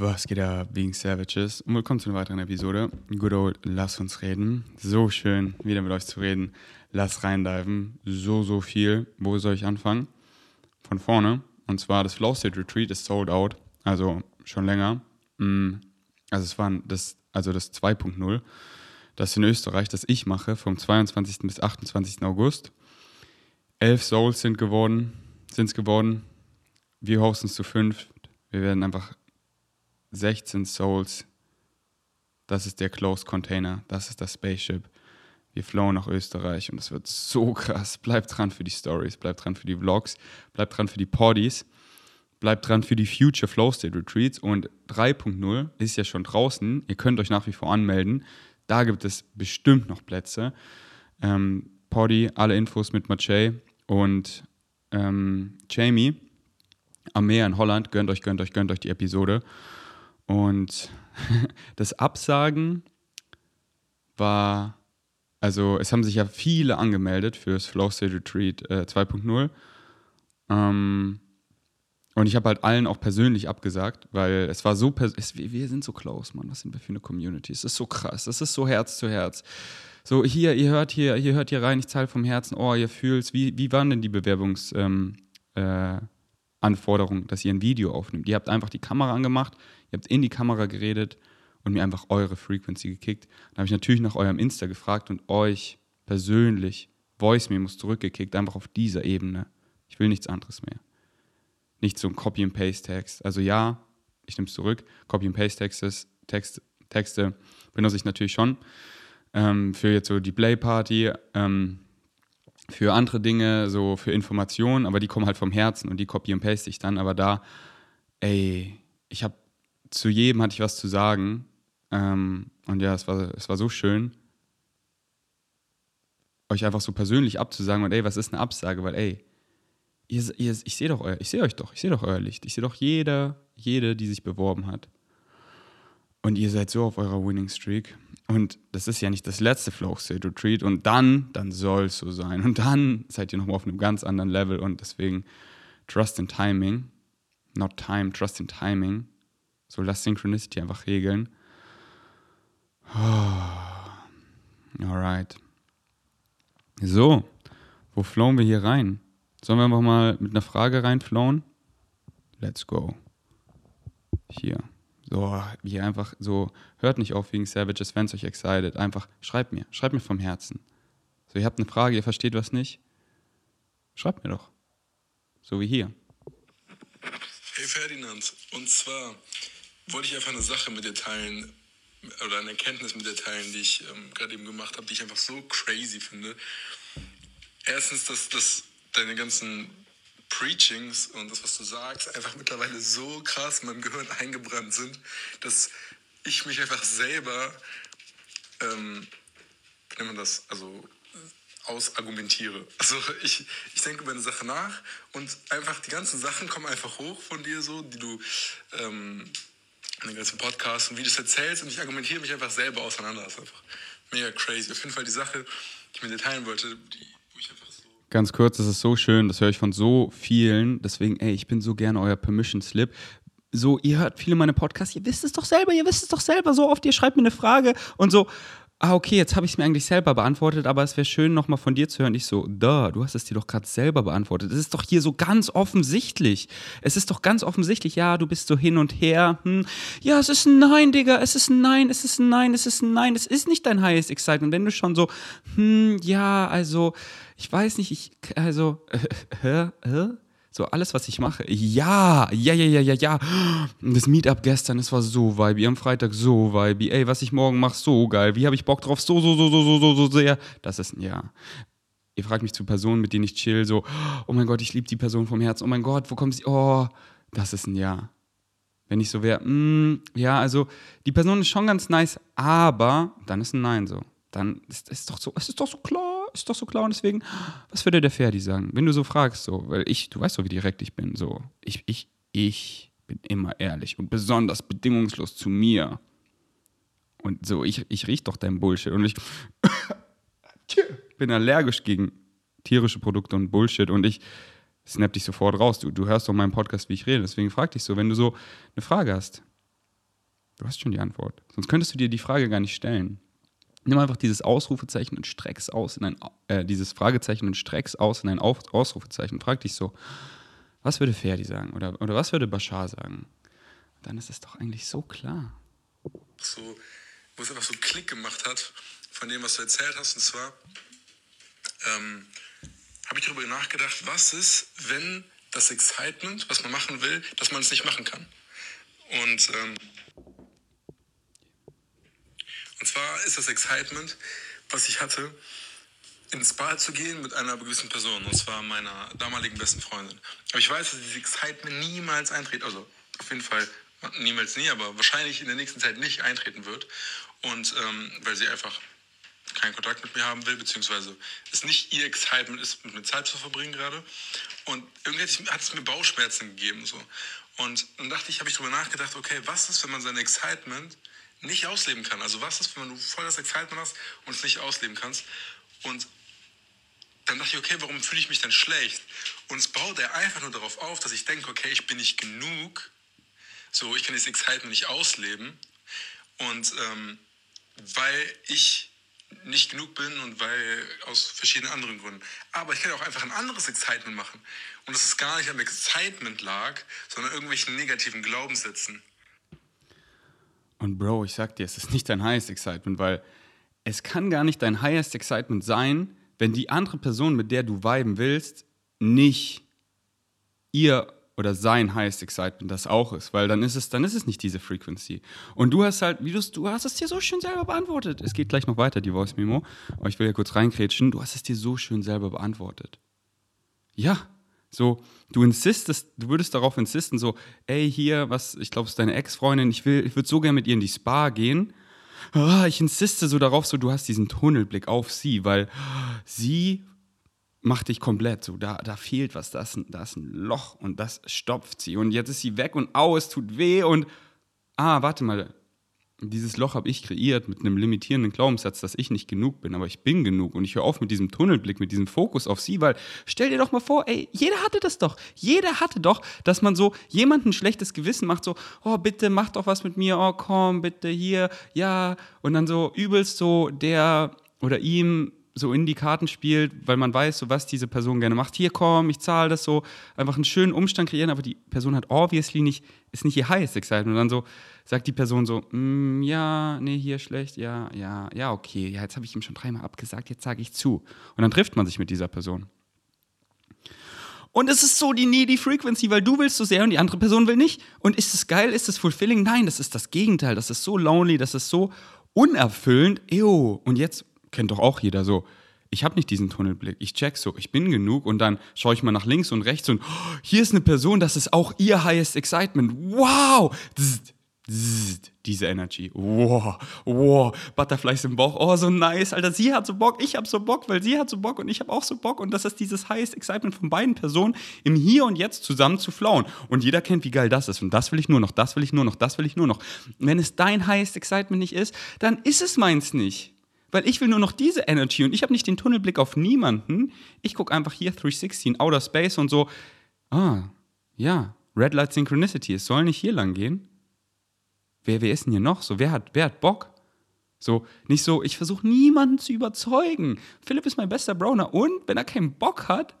Was geht da wegen Savages? Und willkommen zu einer weiteren Episode. Good old Lass uns reden. So schön, wieder mit euch zu reden. Lass reindiven. So, so viel. Wo soll ich anfangen? Von vorne. Und zwar das Flow State Retreat ist sold out. Also schon länger. Mm, also es waren das, also das 2.0. Das in Österreich, das ich mache, vom 22. bis 28. August. Elf Souls sind geworden, sind es geworden. Wir hosten es zu fünf. Wir werden einfach 16 Souls. Das ist der Closed Container. Das ist das Spaceship. Wir flowen nach Österreich und es wird so krass. Bleibt dran für die Stories, bleibt dran für die Vlogs, bleibt dran für die Poddies, bleibt dran für die Future Flow State Retreats und 3.0 ist ja schon draußen. Ihr könnt euch nach wie vor anmelden. Da gibt es bestimmt noch Plätze. Ähm, Poddy, alle Infos mit Maciej und ähm, Jamie am Meer in Holland. Gönnt euch, gönnt euch, gönnt euch die Episode. Und das Absagen war, also es haben sich ja viele angemeldet fürs Flow State Retreat äh, 2.0. Ähm, und ich habe halt allen auch persönlich abgesagt, weil es war so, es, wir sind so close, Mann, was sind wir für eine Community? Es ist so krass, es ist so Herz zu Herz. So, hier, ihr hört hier, ihr hört hier rein, ich zahle vom Herzen, oh, ihr fühlt's. Wie, wie waren denn die Bewerbungsanforderungen, ähm, äh, dass ihr ein Video aufnimmt? Ihr habt einfach die Kamera angemacht, ihr habt in die Kamera geredet und mir einfach eure Frequency gekickt. Dann habe ich natürlich nach eurem Insta gefragt und euch persönlich Voice Memos zurückgekickt, einfach auf dieser Ebene. Ich will nichts anderes mehr. Nicht so ein Copy and Paste Text. Also ja, ich nehme es zurück. Copy and Paste Textes, Text, Texte benutze ich natürlich schon ähm, für jetzt so die Play Party. Ähm, für andere Dinge, so für Informationen, aber die kommen halt vom Herzen und die copy and paste ich dann. Aber da, ey, ich habe zu jedem hatte ich was zu sagen. Ähm, und ja, es war, es war so schön, euch einfach so persönlich abzusagen und ey, was ist eine Absage? Weil, ey, ihr, ihr, ich sehe doch euer, ich sehe euch doch, ich sehe doch euer Licht. Ich sehe doch jeder, jede, die sich beworben hat. Und ihr seid so auf eurer Winning Streak. Und das ist ja nicht das letzte Flow State Retreat. Und dann, dann soll es so sein. Und dann seid ihr nochmal auf einem ganz anderen Level. Und deswegen Trust in Timing. Not Time, Trust in Timing. So lass Synchronicity einfach regeln. Oh. Alright. So, wo flowen wir hier rein? Sollen wir einfach mal mit einer Frage reinflowen? Let's go. Hier. So, wie einfach so, hört nicht auf wegen Savages, wenn es euch excited. Einfach schreibt mir, schreibt mir vom Herzen. So, ihr habt eine Frage, ihr versteht was nicht. Schreibt mir doch. So wie hier. Hey Ferdinand, und zwar, wollte ich einfach eine Sache mit dir teilen oder eine Erkenntnis mit dir teilen, die ich ähm, gerade eben gemacht habe, die ich einfach so crazy finde. Erstens, dass, dass deine ganzen Preachings und das, was du sagst, einfach mittlerweile so krass in meinem Gehirn eingebrannt sind, dass ich mich einfach selber, ähm, wie man das, also ausargumentiere. Also ich, ich denke über eine Sache nach und einfach die ganzen Sachen kommen einfach hoch von dir so, die du ähm, in den ganzen Podcasts und es erzählst und ich argumentiere mich einfach selber auseinander. Das ist einfach mega crazy. Auf jeden Fall die Sache, die ich mit dir teilen wollte, die, wo ich einfach so... Ganz kurz, das ist so schön, das höre ich von so vielen. Deswegen, ey, ich bin so gerne euer Permission Slip. So, ihr hört viele meine Podcasts, ihr wisst es doch selber, ihr wisst es doch selber, so oft, ihr schreibt mir eine Frage und so, ah, okay, jetzt habe ich es mir eigentlich selber beantwortet, aber es wäre schön, nochmal von dir zu hören. Ich so, da, du hast es dir doch gerade selber beantwortet. Es ist doch hier so ganz offensichtlich. Es ist doch ganz offensichtlich, ja, du bist so hin und her. Hm. Ja, es ist ein Nein, Digga, es ist ein Nein, es ist ein Nein, es ist ein Nein, es ist nicht dein highest excitement. Wenn du schon so, hm, ja, also, ich weiß nicht, ich, also, äh, äh, äh? So alles, was ich mache. Ja, ja, ja, ja, ja, ja. Das Meetup gestern, es war so vibey. Am Freitag so vibey. Ey, was ich morgen mache, so geil. Wie habe ich Bock drauf? So, so, so, so, so, so, so sehr. Das ist ein Ja. Ihr fragt mich zu Personen, mit denen ich chill, so, oh mein Gott, ich liebe die Person vom Herzen. Oh mein Gott, wo kommt sie? Oh, das ist ein Ja. Wenn ich so wäre, mm, ja, also die Person ist schon ganz nice, aber dann ist ein Nein so. Dann ist es doch so, es ist doch so klar ist doch so klar und deswegen, was würde der Ferdi sagen? Wenn du so fragst, so, weil ich, du weißt so, wie direkt ich bin, so, ich, ich, ich bin immer ehrlich und besonders bedingungslos zu mir. Und so, ich, ich riech doch dein Bullshit und ich bin allergisch gegen tierische Produkte und Bullshit und ich snap dich sofort raus. Du, du hörst doch meinen Podcast, wie ich rede. Deswegen frag dich so, wenn du so eine Frage hast, Du hast schon die Antwort. Sonst könntest du dir die Frage gar nicht stellen. Nimm einfach dieses Ausrufezeichen und streck's aus in ein, äh, dieses Fragezeichen und streck's aus in ein Auf Ausrufezeichen. Frag dich so, was würde Ferdi sagen oder, oder was würde Bashar sagen? Dann ist es doch eigentlich so klar. So, wo es einfach so Klick gemacht hat von dem, was du erzählt hast. Und zwar ähm, habe ich darüber nachgedacht, was ist, wenn das Excitement, was man machen will, dass man es nicht machen kann. Und, ähm, und zwar ist das Excitement, was ich hatte, ins Bad zu gehen mit einer gewissen Person, und zwar meiner damaligen besten Freundin. Aber ich weiß, dass dieses Excitement niemals eintritt, also auf jeden Fall niemals nie, aber wahrscheinlich in der nächsten Zeit nicht eintreten wird. Und ähm, weil sie einfach keinen Kontakt mit mir haben will, beziehungsweise es nicht ihr Excitement ist, mit mir Zeit zu verbringen gerade. Und irgendwie hat es mir Bauchschmerzen gegeben. So. Und dann dachte ich, habe ich darüber nachgedacht, okay, was ist, wenn man sein Excitement nicht ausleben kann? Also was ist, wenn du voll das Excitement hast und es nicht ausleben kannst? Und dann dachte ich, okay, warum fühle ich mich dann schlecht? Und es baut er einfach nur darauf auf, dass ich denke, okay, ich bin nicht genug. So, ich kann dieses Excitement nicht ausleben. Und ähm, weil ich nicht genug bin und weil aus verschiedenen anderen Gründen. Aber ich kann auch einfach ein anderes Excitement machen. Und dass es gar nicht am Excitement lag, sondern irgendwelchen negativen Glaubenssätzen. Und Bro, ich sag dir, es ist nicht dein highest excitement, weil es kann gar nicht dein highest excitement sein, wenn die andere Person, mit der du viben willst, nicht ihr oder sein Highest Excitement das auch ist, weil dann ist es, dann ist es nicht diese Frequency. Und du hast halt, wie du du hast es dir so schön selber beantwortet. Es geht gleich noch weiter, die Voice Memo. Aber ich will ja kurz reinkrätschen. Du hast es dir so schön selber beantwortet. Ja, so, du insistest, du würdest darauf insisten, so, ey, hier, was, ich glaube, es ist deine Ex-Freundin, ich ich würde so gerne mit ihr in die Spa gehen. Ah, ich insiste so darauf, so, du hast diesen Tunnelblick auf sie, weil sie macht dich komplett so, da, da fehlt was, da ist, ein, da ist ein Loch und das stopft sie und jetzt ist sie weg und au, es tut weh und ah, warte mal, dieses Loch habe ich kreiert mit einem limitierenden Glaubenssatz, dass ich nicht genug bin, aber ich bin genug. Und ich höre auf mit diesem Tunnelblick, mit diesem Fokus auf sie, weil stell dir doch mal vor, ey, jeder hatte das doch, jeder hatte doch, dass man so jemandem ein schlechtes Gewissen macht, so, oh bitte mach doch was mit mir, oh komm, bitte hier, ja. Und dann so übelst so der oder ihm so in die Karten spielt, weil man weiß, so was diese Person gerne macht. Hier komm, ich zahle das so, einfach einen schönen Umstand kreieren, aber die Person hat obviously nicht, ist nicht ihr highest excitement. Und dann so sagt die Person so, mm, ja, nee, hier schlecht, ja, ja, ja, okay, ja, jetzt habe ich ihm schon dreimal abgesagt, jetzt sage ich zu. Und dann trifft man sich mit dieser Person. Und es ist so die needy Frequency, weil du willst so sehr und die andere Person will nicht. Und ist es geil? Ist es fulfilling? Nein, das ist das Gegenteil. Das ist so lonely, das ist so unerfüllend. Ew. Und jetzt kennt doch auch jeder so. Ich habe nicht diesen Tunnelblick. Ich check so, ich bin genug und dann schaue ich mal nach links und rechts und oh, hier ist eine Person, das ist auch ihr highest excitement. Wow! Zzz, zzz, diese Energy. Wow, wow, Butterflies im Bauch. Oh, so nice, Alter. Sie hat so Bock, ich habe so Bock, weil sie hat so Bock und ich habe auch so Bock. Und das ist dieses highest excitement von beiden Personen im Hier und Jetzt zusammen zu flowen. Und jeder kennt, wie geil das ist. Und das will ich nur noch, das will ich nur noch, das will ich nur noch. wenn es dein highest excitement nicht ist, dann ist es meins nicht. Weil ich will nur noch diese Energy und ich habe nicht den Tunnelblick auf niemanden. Ich gucke einfach hier 316, Outer Space und so. Ah, ja, Red Light Synchronicity, es soll nicht hier lang gehen. Wer, wer ist denn hier noch? So, wer hat, wer hat Bock? So, nicht so, ich versuche niemanden zu überzeugen. Philipp ist mein bester Browner und wenn er keinen Bock hat,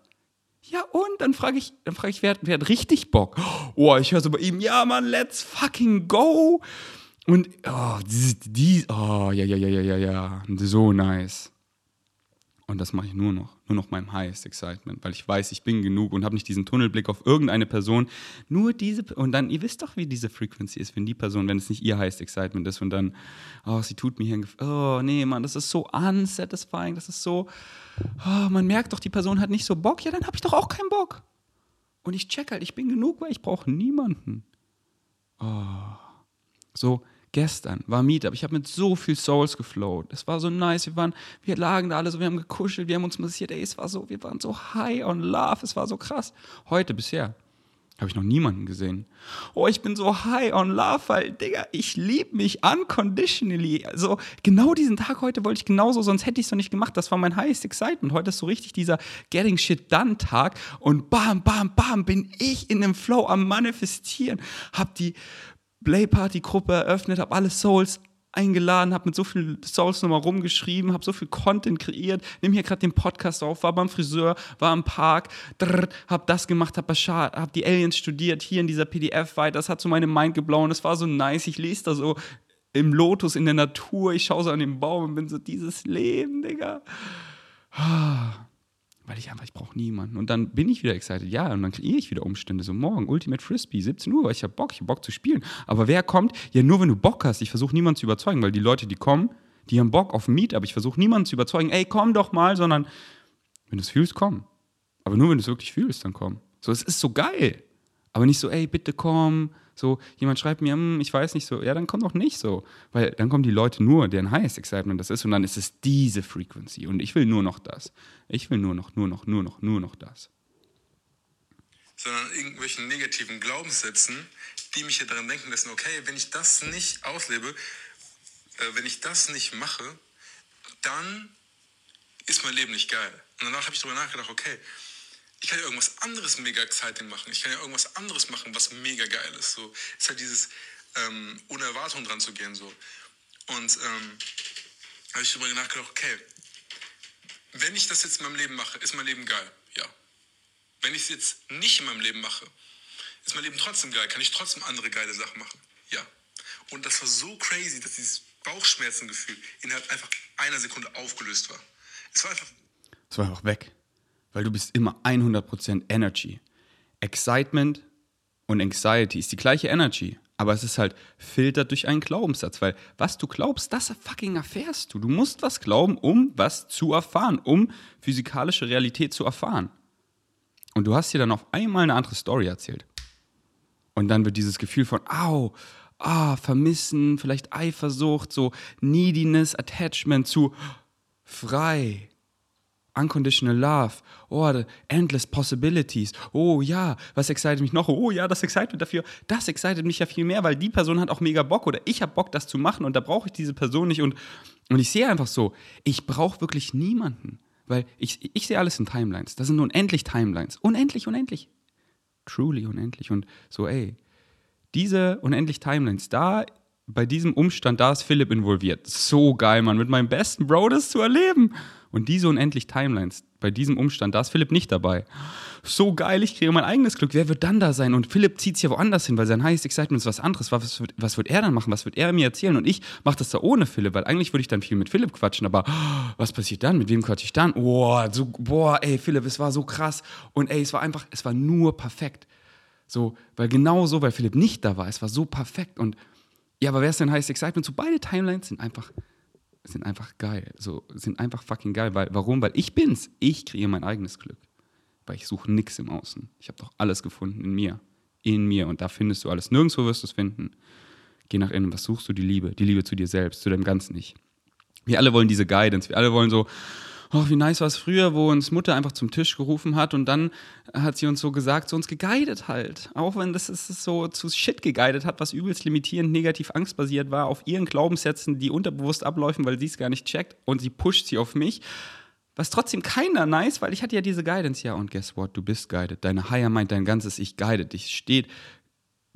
ja und? Dann frage ich, dann frage ich, wer, wer hat richtig Bock? Oh, ich höre so bei ihm, ja Mann, let's fucking go. Und oh, die, oh, ja, ja, ja, ja, ja, ja, so nice. Und das mache ich nur noch, nur noch meinem highest excitement, weil ich weiß, ich bin genug und habe nicht diesen Tunnelblick auf irgendeine Person. Nur diese, und dann, ihr wisst doch, wie diese Frequency ist, wenn die Person, wenn es nicht ihr highest excitement ist und dann, oh, sie tut mir hier, oh, nee, Mann, das ist so unsatisfying, das ist so, oh, man merkt doch, die Person hat nicht so Bock, ja, dann habe ich doch auch keinen Bock. Und ich check halt, ich bin genug, weil ich brauche niemanden. Oh, so, gestern war Meetup. Ich habe mit so viel Souls geflowt. Es war so nice. Wir waren, wir lagen da alle so, wir haben gekuschelt, wir haben uns massiert. Ey, es war so, wir waren so high on love. Es war so krass. Heute bisher habe ich noch niemanden gesehen. Oh, ich bin so high on love, weil, Digga, ich liebe mich unconditionally. Also, genau diesen Tag heute wollte ich genauso, sonst hätte ich es noch nicht gemacht. Das war mein highest excitement. Heute ist so richtig dieser Getting Shit Done Tag und bam, bam, bam, bin ich in dem Flow am Manifestieren. Hab die Play-Party-Gruppe eröffnet, habe alle Souls eingeladen, habe mit so viel Souls nochmal rumgeschrieben, habe so viel Content kreiert, nehme hier gerade den Podcast auf, war beim Friseur, war im Park, habe das gemacht, habe hab die Aliens studiert, hier in dieser PDF weiter, das hat so meine Mind geblauen, das war so nice, ich lese da so im Lotus in der Natur, ich schaue so an den Baum und bin so, dieses Leben, Digga. Weil ich einfach, ich brauche niemanden. Und dann bin ich wieder excited, ja, und dann kreiere ich wieder Umstände. So morgen, Ultimate Frisbee, 17 Uhr, weil ich habe Bock, ich habe Bock zu spielen. Aber wer kommt? Ja, nur wenn du Bock hast. Ich versuche niemanden zu überzeugen, weil die Leute, die kommen, die haben Bock auf Meet, aber ich versuche niemanden zu überzeugen, ey, komm doch mal, sondern wenn du es fühlst, komm. Aber nur wenn du es wirklich fühlst, dann komm. So, es ist so geil. Aber nicht so, ey, bitte komm, so, jemand schreibt mir, hm, ich weiß nicht so, ja, dann kommt doch nicht so. Weil dann kommen die Leute nur, deren Highest Excitement das ist und dann ist es diese Frequency. Und ich will nur noch das. Ich will nur noch, nur noch, nur noch, nur noch das. Sondern irgendwelchen negativen Glaubenssätzen, die mich ja daran denken lassen, okay, wenn ich das nicht auslebe, äh, wenn ich das nicht mache, dann ist mein Leben nicht geil. Und danach habe ich darüber nachgedacht, okay, ich kann ja irgendwas anderes mega exciting machen. Ich kann ja irgendwas anderes machen, was mega geil ist. So ist halt dieses ähm, ohne Erwartung dran zu gehen so. Und ähm, habe ich darüber nachgedacht, okay, wenn ich das jetzt in meinem Leben mache, ist mein Leben geil. Ja. Wenn ich es jetzt nicht in meinem Leben mache, ist mein Leben trotzdem geil. Kann ich trotzdem andere geile Sachen machen. Ja. Und das war so crazy, dass dieses Bauchschmerzengefühl innerhalb einfach einer Sekunde aufgelöst war. Es war einfach. Es war einfach weg weil du bist immer 100% Energy. Excitement und Anxiety ist die gleiche Energy, aber es ist halt filtert durch einen Glaubenssatz, weil was du glaubst, das fucking erfährst du. Du musst was glauben, um was zu erfahren, um physikalische Realität zu erfahren. Und du hast dir dann auf einmal eine andere Story erzählt. Und dann wird dieses Gefühl von, au, ah, vermissen, vielleicht Eifersucht, so Neediness, Attachment zu frei, Unconditional Love. Oh, endless possibilities. Oh ja, was excited mich noch? Oh ja, das excited dafür. Das excited mich ja viel mehr, weil die Person hat auch mega Bock oder ich habe Bock, das zu machen und da brauche ich diese Person nicht. Und, und ich sehe einfach so, ich brauche wirklich niemanden. Weil ich, ich sehe alles in Timelines. Das sind unendlich Timelines. Unendlich, unendlich. Truly unendlich. Und so, ey, diese unendlich Timelines, da bei diesem Umstand, da ist Philipp involviert. So geil, Mann, mit meinem besten Bro das zu erleben. Und diese unendlich Timelines, bei diesem Umstand, da ist Philipp nicht dabei. So geil, ich kriege mein eigenes Glück. Wer wird dann da sein? Und Philipp zieht es ja woanders hin, weil sein Highest Excitement ist was anderes. Was wird, was wird er dann machen? Was wird er mir erzählen? Und ich mache das da ohne Philipp, weil eigentlich würde ich dann viel mit Philipp quatschen. Aber was passiert dann? Mit wem quatsche ich dann? Boah, so, boah, ey, Philipp, es war so krass. Und ey, es war einfach, es war nur perfekt. So, weil genau so, weil Philipp nicht da war, es war so perfekt. Und ja, aber wer ist denn Highest Excitement? So beide Timelines sind einfach sind einfach geil. So, sind einfach fucking geil. Weil, warum? Weil ich bin's. Ich kreiere mein eigenes Glück. Weil ich suche nichts im Außen. Ich habe doch alles gefunden in mir. In mir. Und da findest du alles. Nirgendwo wirst du es finden. Geh nach innen. Was suchst du? Die Liebe. Die Liebe zu dir selbst, zu deinem Ganzen nicht. Wir alle wollen diese Guidance. Wir alle wollen so, oh, wie nice war es früher, wo uns Mutter einfach zum Tisch gerufen hat und dann hat sie uns so gesagt, so uns geguidet halt. Auch wenn das ist so zu Shit geguidet hat, was übelst limitierend, negativ angstbasiert war, auf ihren Glaubenssätzen, die unterbewusst abläufen, weil sie es gar nicht checkt und sie pusht sie auf mich. Was trotzdem keiner nice, weil ich hatte ja diese Guidance, ja, und guess what, du bist guided. Deine Higher Mind, dein ganzes Ich guided dich, steht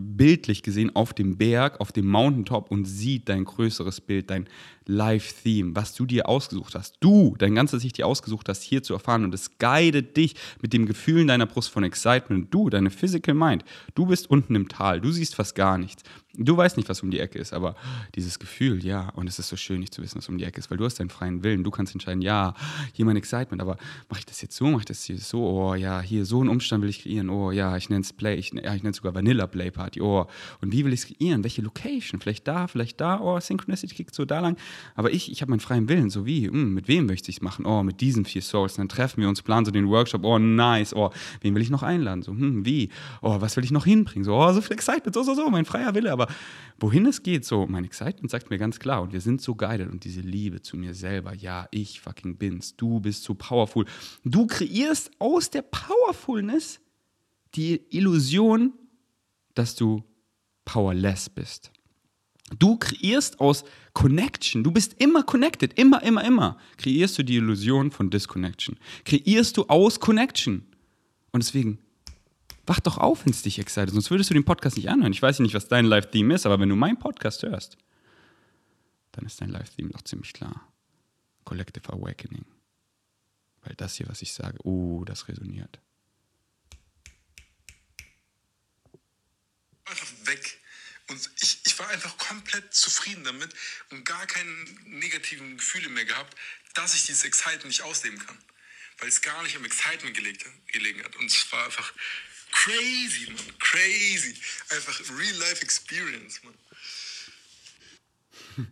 bildlich gesehen auf dem Berg, auf dem Mountaintop und sieht dein größeres Bild, dein Live-Theme, was du dir ausgesucht hast. Du, dein ganzes Sich dir ausgesucht hast, hier zu erfahren. Und es guidet dich mit dem Gefühl in deiner Brust von Excitement. Du, deine Physical Mind, du bist unten im Tal, du siehst fast gar nichts. Du weißt nicht, was um die Ecke ist, aber dieses Gefühl, ja, und es ist so schön, nicht zu wissen, was um die Ecke ist, weil du hast deinen freien Willen. Du kannst entscheiden, ja, hier mein Excitement, aber mache ich das jetzt so, mache ich das hier so, oh ja, hier so einen Umstand will ich kreieren, oh ja, ich nenne es Play, ich, ja, ich nenne es sogar Vanilla Play Party, oh, und wie will ich es kreieren? Welche Location? Vielleicht da, vielleicht da, oh, Synchronicity kickt so da lang. Aber ich, ich habe meinen freien Willen, so wie, hm, mit wem möchte ich es machen? Oh, mit diesen vier Souls. Dann treffen wir uns, planen so den Workshop, oh, nice, oh, wen will ich noch einladen? So, hm, wie? Oh, was will ich noch hinbringen? So, oh, so viel Excitement, so, so, so, mein freier Wille, aber wohin es geht, so, mein Excitement sagt mir ganz klar, und wir sind so guided und diese Liebe zu mir selber, ja, ich fucking bin's, du bist so powerful. Du kreierst aus der Powerfulness die Illusion, dass du powerless bist. Du kreierst aus Connection, du bist immer connected, immer, immer, immer, kreierst du die Illusion von Disconnection. Kreierst du aus Connection. Und deswegen wach doch auf, wenn es dich excited. Sonst würdest du den Podcast nicht anhören. Ich weiß nicht, was dein Live-Theme ist, aber wenn du meinen Podcast hörst, dann ist dein Live-Theme doch ziemlich klar. Collective Awakening. Weil das hier, was ich sage, oh, das resoniert. Einfach weg. Und ich, ich war einfach komplett zufrieden damit und gar keine negativen Gefühle mehr gehabt, dass ich dieses Excitement nicht ausleben kann. Weil es gar nicht am Excitement gelegen hat. Und es war einfach crazy, man. Crazy. Einfach Real-Life-Experience, man.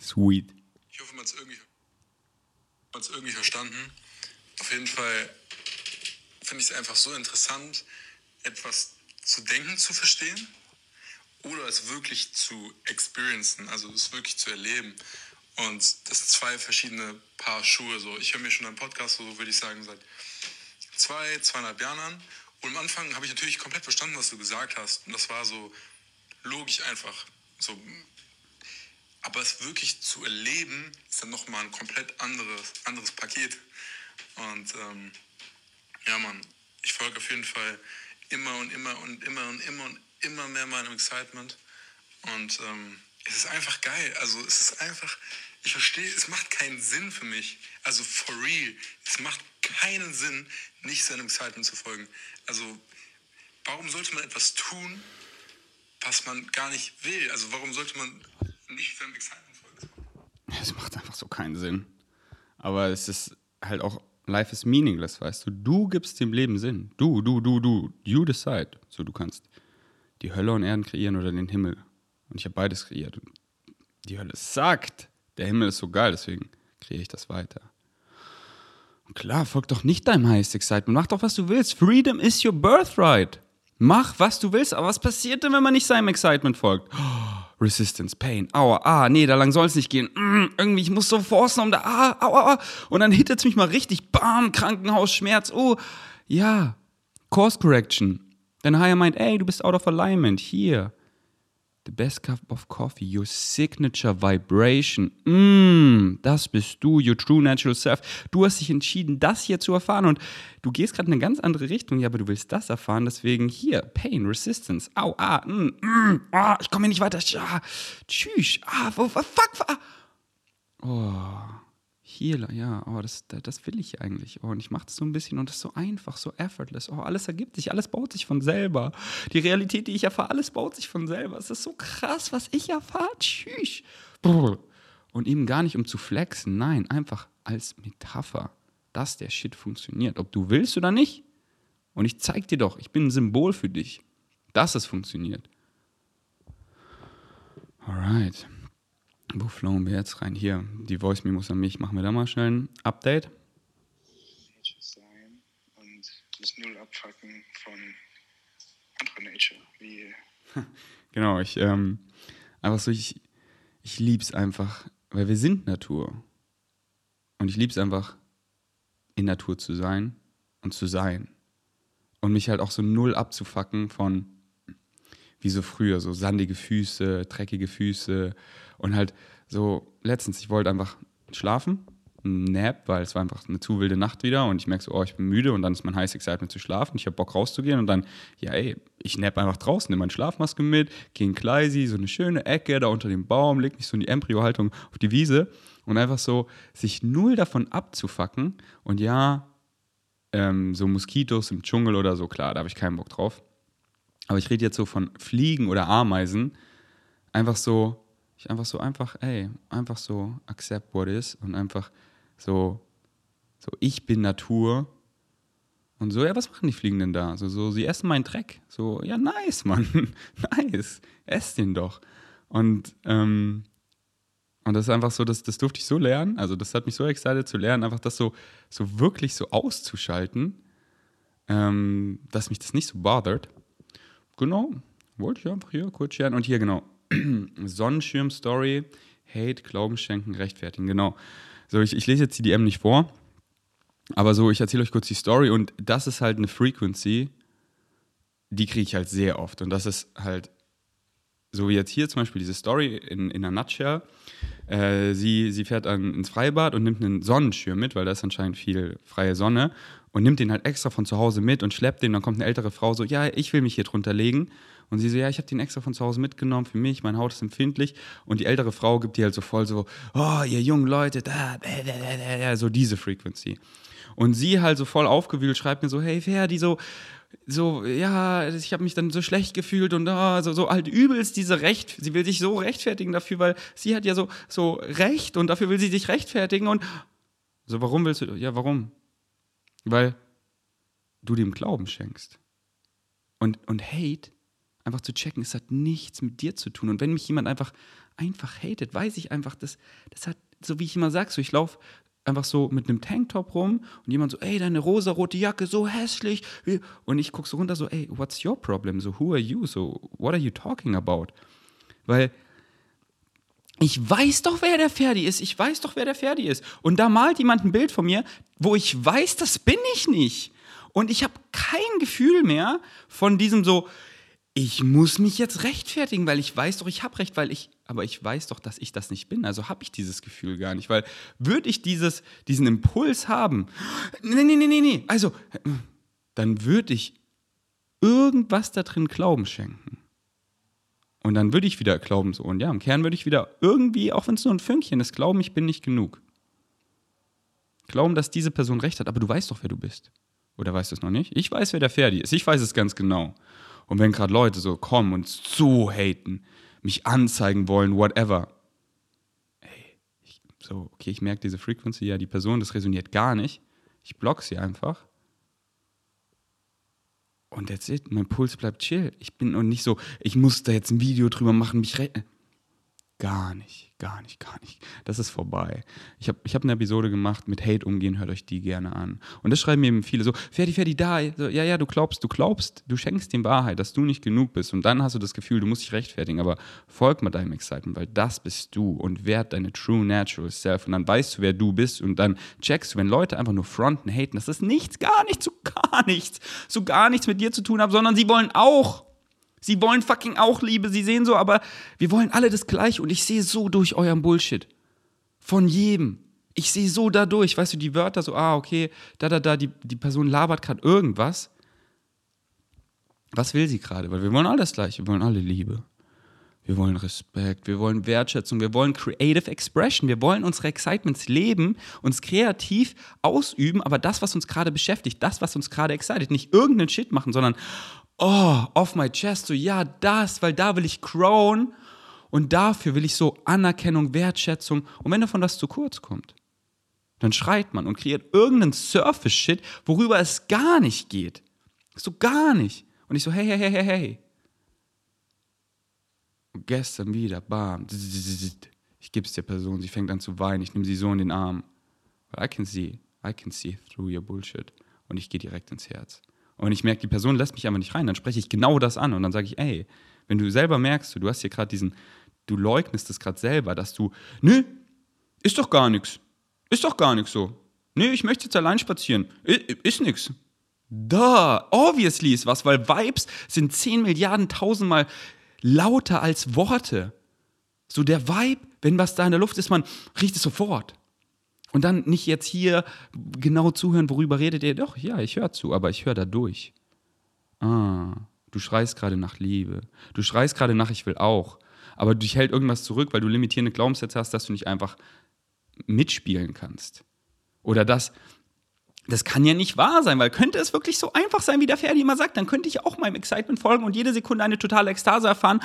Sweet. Ich hoffe, man hat es irgendwie, man's irgendwie verstanden. Auf jeden Fall finde ich es einfach so interessant, etwas zu denken, zu verstehen oder es wirklich zu experiencen, also es wirklich zu erleben. Und das sind zwei verschiedene Paar Schuhe. So. Ich höre mir schon einen Podcast, so würde ich sagen, seit zwei, zweieinhalb Jahren an. Und am Anfang habe ich natürlich komplett verstanden, was du gesagt hast. Und das war so logisch einfach. So. Aber es wirklich zu erleben, ist dann nochmal ein komplett anderes, anderes Paket. Und ähm, ja, Mann, ich folge auf jeden Fall immer und immer und immer und immer und immer mehr meinem Excitement. Und ähm, es ist einfach geil. Also es ist einfach, ich verstehe, es macht keinen Sinn für mich. Also for real, es macht keinen Sinn, nicht seinem Excitement zu folgen. Also warum sollte man etwas tun, was man gar nicht will? Also warum sollte man nicht seinem Excitement folgen? Es macht einfach so keinen Sinn. Aber es ist halt auch, life is meaningless, weißt du. Du gibst dem Leben Sinn. Du, du, du, du. You decide. So, du kannst die Hölle und Erden kreieren oder den Himmel. Und ich habe beides kreiert. Die Hölle sagt, der Himmel ist so geil, deswegen kreiere ich das weiter. Klar, folg doch nicht deinem Highest Excitement. Mach doch, was du willst. Freedom is your birthright. Mach, was du willst. Aber was passiert denn, wenn man nicht seinem Excitement folgt? Oh, Resistance, Pain, aua, ah, nee, da lang soll es nicht gehen. Mm, irgendwie, ich muss so forcen, um da, ah, aua, aua. Und dann hittet es mich mal richtig, bam, Krankenhaus, Schmerz, oh, ja, Course Correction. Dein Higher meint, ey, du bist out of alignment. Hier. The best cup of coffee, your signature vibration. Mm, das bist du, your true natural self. Du hast dich entschieden, das hier zu erfahren und du gehst gerade in eine ganz andere Richtung, ja, aber du willst das erfahren, deswegen hier, Pain, Resistance, au, ah, mm, mm, ah, ich komme hier nicht weiter, ah, tschüss, ah, fuck, fuck, oh. Healer, ja, oh, das, das will ich eigentlich. Oh, und ich mache das so ein bisschen und das ist so einfach, so effortless. Oh, alles ergibt sich, alles baut sich von selber. Die Realität, die ich erfahre, alles baut sich von selber. Es ist so krass, was ich erfahre. Tschüss. Und eben gar nicht, um zu flexen, nein, einfach als Metapher, dass der Shit funktioniert. Ob du willst oder nicht. Und ich zeig dir doch, ich bin ein Symbol für dich, dass es funktioniert. Alright. Wo flowen wir jetzt rein? Hier, die Voice Memos an mich. Machen wir da mal schnell ein Update. und das Null abfacken von anderer Nature. Wie genau, ich, ähm, einfach so, ich, ich lieb's einfach, weil wir sind Natur. Und ich lieb's einfach, in Natur zu sein und zu sein. Und mich halt auch so null abzufacken von, wie so früher, so sandige Füße, dreckige Füße, und halt so, letztens, ich wollte einfach schlafen, ein Nap, weil es war einfach eine zu wilde Nacht wieder. Und ich merke so, oh, ich bin müde. Und dann ist mein heiß Excitement zu schlafen. Ich habe Bock rauszugehen. Und dann, ja, ey, ich nap einfach draußen, nehme meine Schlafmaske mit, gehe in Kleisi, so eine schöne Ecke da unter dem Baum, leg mich so in die Embryo-Haltung auf die Wiese. Und einfach so sich null davon abzufacken. Und ja, ähm, so Moskitos im Dschungel oder so, klar, da habe ich keinen Bock drauf. Aber ich rede jetzt so von Fliegen oder Ameisen, einfach so ich einfach so einfach, ey, einfach so accept what is und einfach so, so ich bin Natur. Und so, ja, was machen die Fliegenden da? So, so, sie essen meinen Dreck. So, ja, nice, Mann. nice. Ess den doch. Und, ähm, und das ist einfach so, das, das durfte ich so lernen. Also, das hat mich so excited zu lernen, einfach das so, so wirklich so auszuschalten, ähm, dass mich das nicht so bothert. Genau. Wollte ich einfach hier kurz scheren. Und hier, genau. Sonnenschirm-Story, Hate, Glauben schenken, rechtfertigen. Genau. So, ich, ich lese jetzt die DM nicht vor, aber so, ich erzähle euch kurz die Story und das ist halt eine Frequency, die kriege ich halt sehr oft. Und das ist halt, so wie jetzt hier zum Beispiel diese Story in, in einer Nutshell. Äh, sie, sie fährt an, ins Freibad und nimmt einen Sonnenschirm mit, weil da ist anscheinend viel freie Sonne. Und nimmt den halt extra von zu Hause mit und schleppt den. Dann kommt eine ältere Frau so, ja, ich will mich hier drunter legen. Und sie so, ja, ich habe den extra von zu Hause mitgenommen für mich, meine Haut ist empfindlich. Und die ältere Frau gibt die halt so voll so, oh, ihr jungen Leute, da, da, da, da, so diese Frequency. Und sie halt so voll aufgewühlt schreibt mir so, hey Ferdi, so, so, ja, ich habe mich dann so schlecht gefühlt und oh, so, so halt übelst diese Recht, sie will sich so rechtfertigen dafür, weil sie hat ja so, so Recht und dafür will sie sich rechtfertigen und so, warum willst du, ja, warum? Weil du dem Glauben schenkst. Und, und Hate, einfach zu checken, es hat nichts mit dir zu tun. Und wenn mich jemand einfach, einfach hatet, weiß ich einfach, das, das hat, so wie ich immer sage, so ich laufe einfach so mit einem Tanktop rum und jemand so, ey, deine rosarote Jacke, so hässlich. Und ich gucke so runter, so, ey, what's your problem? So, who are you? So, what are you talking about? Weil ich weiß doch, wer der Ferdi ist. Ich weiß doch, wer der Ferdi ist. Und da malt jemand ein Bild von mir, wo ich weiß, das bin ich nicht. Und ich habe kein Gefühl mehr von diesem so, ich muss mich jetzt rechtfertigen, weil ich weiß doch, ich habe recht, weil ich, aber ich weiß doch, dass ich das nicht bin. Also habe ich dieses Gefühl gar nicht, weil würde ich dieses, diesen Impuls haben, nee, nee, nee, nee, nee, also, dann würde ich irgendwas da drin Glauben schenken. Und dann würde ich wieder glauben, so, und ja, im Kern würde ich wieder irgendwie, auch wenn es nur ein Fünkchen ist, glauben, ich bin nicht genug. Glauben, dass diese Person recht hat, aber du weißt doch, wer du bist. Oder weißt du es noch nicht? Ich weiß, wer der Ferdi ist. Ich weiß es ganz genau. Und wenn gerade Leute so kommen und so haten, mich anzeigen wollen, whatever. Ey, ich, so, okay, ich merke diese Frequency, ja, die Person, das resoniert gar nicht. Ich block sie einfach. Und that's it. Mein Puls bleibt chill. Ich bin und nicht so, ich muss da jetzt ein Video drüber machen, mich retten. Gar nicht, gar nicht, gar nicht. Das ist vorbei. Ich habe ich hab eine Episode gemacht mit Hate umgehen, hört euch die gerne an. Und das schreiben mir eben viele so, Ferdi, Ferdi, da. So, ja, ja, du glaubst, du glaubst, du schenkst dem Wahrheit, dass du nicht genug bist. Und dann hast du das Gefühl, du musst dich rechtfertigen. Aber folg mal deinem Excitement, weil das bist du und werd deine true natural self. Und dann weißt du, wer du bist. Und dann checkst du, wenn Leute einfach nur fronten, haten, dass das nichts, gar nichts, so gar nichts, so gar nichts mit dir zu tun hat, sondern sie wollen auch Sie wollen fucking auch Liebe, sie sehen so, aber wir wollen alle das Gleiche und ich sehe so durch euren Bullshit. Von jedem. Ich sehe so dadurch, weißt du, die Wörter so, ah, okay, da, da, da, die, die Person labert gerade irgendwas. Was will sie gerade? Weil wir wollen alle das Gleiche, wir wollen alle Liebe. Wir wollen Respekt, wir wollen Wertschätzung, wir wollen Creative Expression, wir wollen unsere Excitements leben, uns kreativ ausüben, aber das, was uns gerade beschäftigt, das, was uns gerade excited, nicht irgendeinen Shit machen, sondern, oh, off my chest, so ja, das, weil da will ich crown und dafür will ich so Anerkennung, Wertschätzung. Und wenn davon was zu kurz kommt, dann schreit man und kreiert irgendeinen Surface-Shit, worüber es gar nicht geht. So gar nicht. Und ich so, hey, hey, hey, hey, hey. Und gestern wieder, bam. Ich gebe der Person, sie fängt an zu weinen, ich nehme sie so in den Arm. I can see, I can see through your bullshit. Und ich gehe direkt ins Herz und ich merke, die Person lässt mich aber nicht rein, dann spreche ich genau das an und dann sage ich, ey, wenn du selber merkst, du hast hier gerade diesen, du leugnest es gerade selber, dass du, nö, ist doch gar nichts, ist doch gar nichts so. Nee, ich möchte jetzt allein spazieren. Ist nix. Da, obviously ist was, weil Vibes sind 10 Milliarden tausendmal lauter als Worte. So der Vibe, wenn was da in der Luft ist, man riecht es sofort. Und dann nicht jetzt hier genau zuhören, worüber redet ihr. Doch, ja, ich höre zu, aber ich höre da durch. Ah, du schreist gerade nach Liebe. Du schreist gerade nach, ich will auch. Aber dich hält irgendwas zurück, weil du limitierende Glaubenssätze hast, dass du nicht einfach mitspielen kannst. Oder dass, das kann ja nicht wahr sein, weil könnte es wirklich so einfach sein, wie der Ferdi immer sagt, dann könnte ich auch meinem Excitement folgen und jede Sekunde eine totale Ekstase erfahren.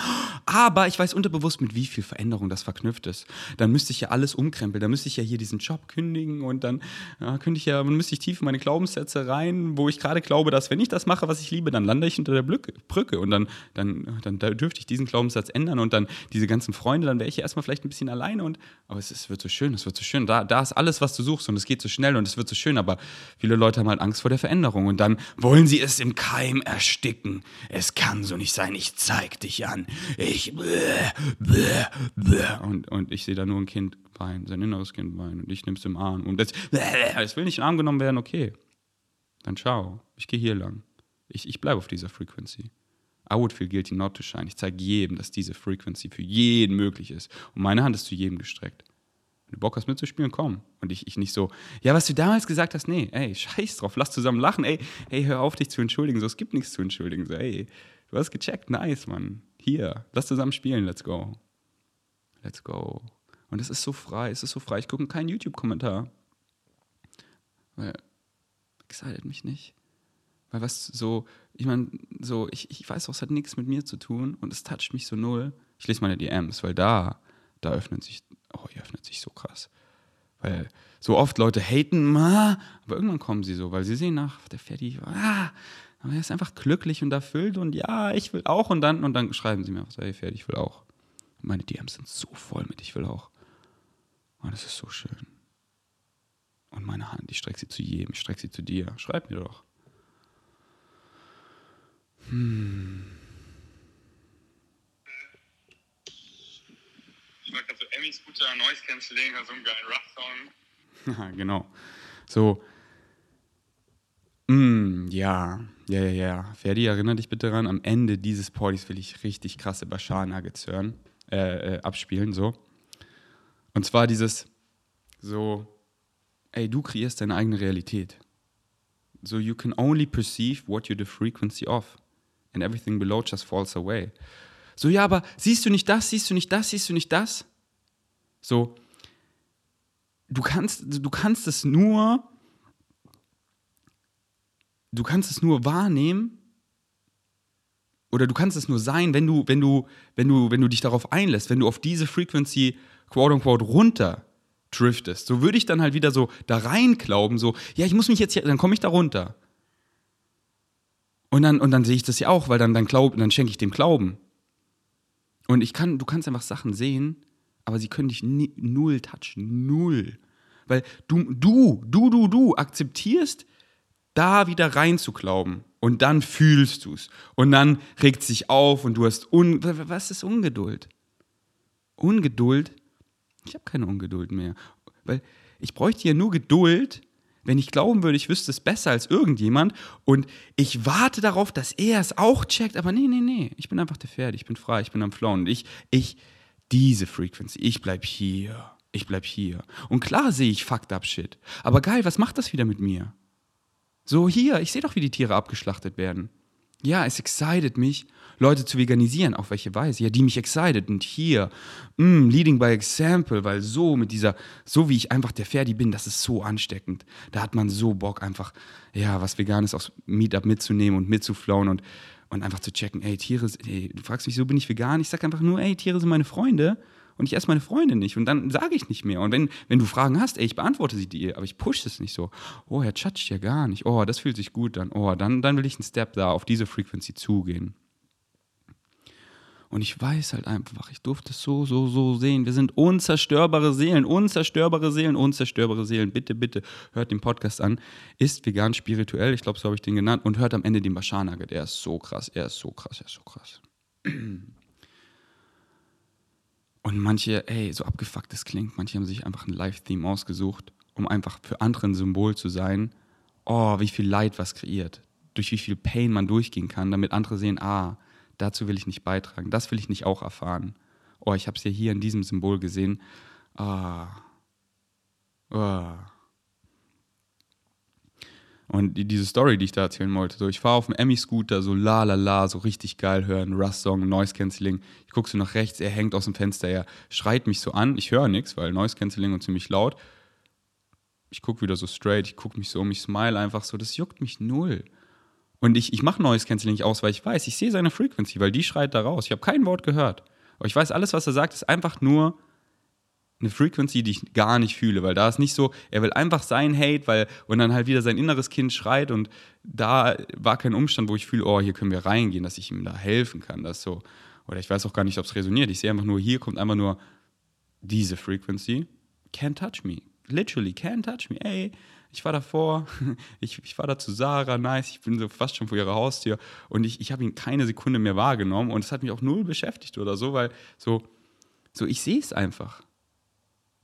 Aber ich weiß unterbewusst, mit wie viel Veränderung das verknüpft ist. Dann müsste ich ja alles umkrempeln, dann müsste ich ja hier diesen Job kündigen und dann ja, könnte ich ja, dann müsste ich tief in meine Glaubenssätze rein, wo ich gerade glaube, dass wenn ich das mache, was ich liebe, dann lande ich unter der Brücke und dann, dann, dann, dann dürfte ich diesen Glaubenssatz ändern und dann diese ganzen Freunde, dann wäre ich ja erstmal vielleicht ein bisschen alleine und aber es, es wird so schön, es wird so schön. Da, da ist alles, was du suchst und es geht so schnell und es wird so schön, aber Viele Leute haben halt Angst vor der Veränderung und dann wollen sie es im Keim ersticken. Es kann so nicht sein, ich zeig dich an. Ich. Und, und ich sehe da nur ein Kind weinen, sein inneres Kind weinen und ich nehme es im Arm. Und das, es will nicht in den Arm genommen werden, okay. Dann ciao, ich gehe hier lang. Ich, ich bleibe auf dieser Frequency. I would feel guilty not to shine. Ich zeige jedem, dass diese Frequency für jeden möglich ist. Und meine Hand ist zu jedem gestreckt. Du Bock hast mitzuspielen, komm. Und ich, ich nicht so, ja, was du damals gesagt hast, nee, ey, scheiß drauf, lass zusammen lachen, ey, hey, hör auf, dich zu entschuldigen, so, es gibt nichts zu entschuldigen, so, ey, du hast gecheckt, nice, Mann, hier, lass zusammen spielen, let's go. Let's go. Und es ist so frei, es ist so frei, ich gucke keinen YouTube-Kommentar. Weil, excited mich nicht. Weil was so, ich meine, so, ich, ich weiß auch, es hat nichts mit mir zu tun und es toucht mich so null. Ich lese meine DMs, weil da, da öffnet sich, oh, hier öffnet sich so krass. Weil so oft Leute haten, aber irgendwann kommen sie so, weil sie sehen nach, der Ferdi, ah, aber er ist einfach glücklich und erfüllt und ja, ich will auch und dann, und dann schreiben sie mir einfach, hey Ferdi, ich will auch. Meine DMs sind so voll mit, ich will auch. Und das ist so schön. Und meine Hand, ich strecke sie zu jedem, ich strecke sie zu dir. Schreib mir doch. Hm. Mag gerade so Emmy Scooter, Noise Cancelling, so einen geilen Rough-Song. Genau. So. Mm, ja, ja, ja, ja. Ferdi, erinnere dich bitte daran, am Ende dieses Partys will ich richtig krasse Bashar Nuggets hören, äh, äh, abspielen, so. Und zwar dieses, so, ey, du kreierst deine eigene Realität. So, you can only perceive what you're the frequency of. And everything below just falls away. So, ja, aber siehst du nicht das, siehst du nicht das, siehst du nicht das? So, du kannst, du kannst es nur, du kannst es nur wahrnehmen oder du kannst es nur sein, wenn du, wenn du, wenn du, wenn du dich darauf einlässt, wenn du auf diese Frequency quote unquote runter driftest. So würde ich dann halt wieder so da rein glauben, so, ja, ich muss mich jetzt hier, dann komme ich da runter. Und dann, und dann sehe ich das ja auch, weil dann, dann, glaub, dann schenke ich dem Glauben. Und ich kann, du kannst einfach Sachen sehen, aber sie können dich nie, null touchen. Null. Weil du, du, du, du, du akzeptierst, da wieder rein zu glauben. Und dann fühlst du es. Und dann regt sich auf und du hast Un was ist Ungeduld? Ungeduld? Ich habe keine Ungeduld mehr. Weil ich bräuchte ja nur Geduld, wenn ich glauben würde, ich wüsste es besser als irgendjemand und ich warte darauf, dass er es auch checkt, aber nee, nee, nee, ich bin einfach der Pferd, ich bin frei, ich bin am Flown und ich, ich, diese Frequency, ich bleib hier, ich bleib hier. Und klar sehe ich fucked up Shit, aber geil, was macht das wieder mit mir? So hier, ich sehe doch, wie die Tiere abgeschlachtet werden. Ja, es excited mich, Leute zu veganisieren. Auf welche Weise? Ja, die mich excited. Und hier, mm, leading by example, weil so mit dieser, so wie ich einfach der Ferdi bin, das ist so ansteckend. Da hat man so Bock, einfach, ja, was Veganes aufs Meetup mitzunehmen und mitzuflauen und, und einfach zu checken, ey, Tiere, ey, du fragst mich, so bin ich vegan? Ich sag einfach nur, ey, Tiere sind meine Freunde und ich esse meine Freunde nicht und dann sage ich nicht mehr. Und wenn, wenn du Fragen hast, ey, ich beantworte sie dir, aber ich push es nicht so. Oh, er chatscht ja gar nicht. Oh, das fühlt sich gut an. Oh, dann, dann will ich einen Step da auf diese Frequency zugehen. Und ich weiß halt einfach, ich durfte es so, so, so sehen. Wir sind unzerstörbare Seelen, unzerstörbare Seelen, unzerstörbare Seelen. Bitte, bitte hört den Podcast an. Ist vegan spirituell, ich glaube, so habe ich den genannt. Und hört am Ende den Bashar Nugget. Er ist so krass, er ist so krass, er ist so krass. Und manche, ey, so abgefuckt das klingt, manche haben sich einfach ein Live-Theme ausgesucht, um einfach für andere ein Symbol zu sein. Oh, wie viel Leid was kreiert. Durch wie viel Pain man durchgehen kann, damit andere sehen, ah, dazu will ich nicht beitragen, das will ich nicht auch erfahren. Oh, ich habe es ja hier in diesem Symbol gesehen. Ah. ah. Und diese Story, die ich da erzählen wollte, so ich fahre auf dem Emmy-Scooter, so la la la, so richtig geil hören, Rust-Song, Noise-Canceling. Ich gucke so nach rechts, er hängt aus dem Fenster, er schreit mich so an. Ich höre nichts, weil Noise-Canceling und ziemlich laut. Ich gucke wieder so straight, ich gucke mich so um, ich smile einfach so, das juckt mich null. Und ich, ich mache Noise Cancelling nicht aus, weil ich weiß, ich sehe seine Frequency, weil die schreit da raus. Ich habe kein Wort gehört. Aber ich weiß, alles, was er sagt, ist einfach nur eine Frequency, die ich gar nicht fühle, weil da ist nicht so, er will einfach sein Hate, weil und dann halt wieder sein inneres Kind schreit und da war kein Umstand, wo ich fühle, oh, hier können wir reingehen, dass ich ihm da helfen kann, das so oder ich weiß auch gar nicht, ob es resoniert. Ich sehe einfach nur, hier kommt einfach nur diese Frequency, can't touch me, literally can't touch me. Ey, ich war davor, ich, ich war da zu Sarah, nice, ich bin so fast schon vor ihrer Haustür und ich, ich habe ihn keine Sekunde mehr wahrgenommen und es hat mich auch null beschäftigt oder so, weil so, so ich sehe es einfach.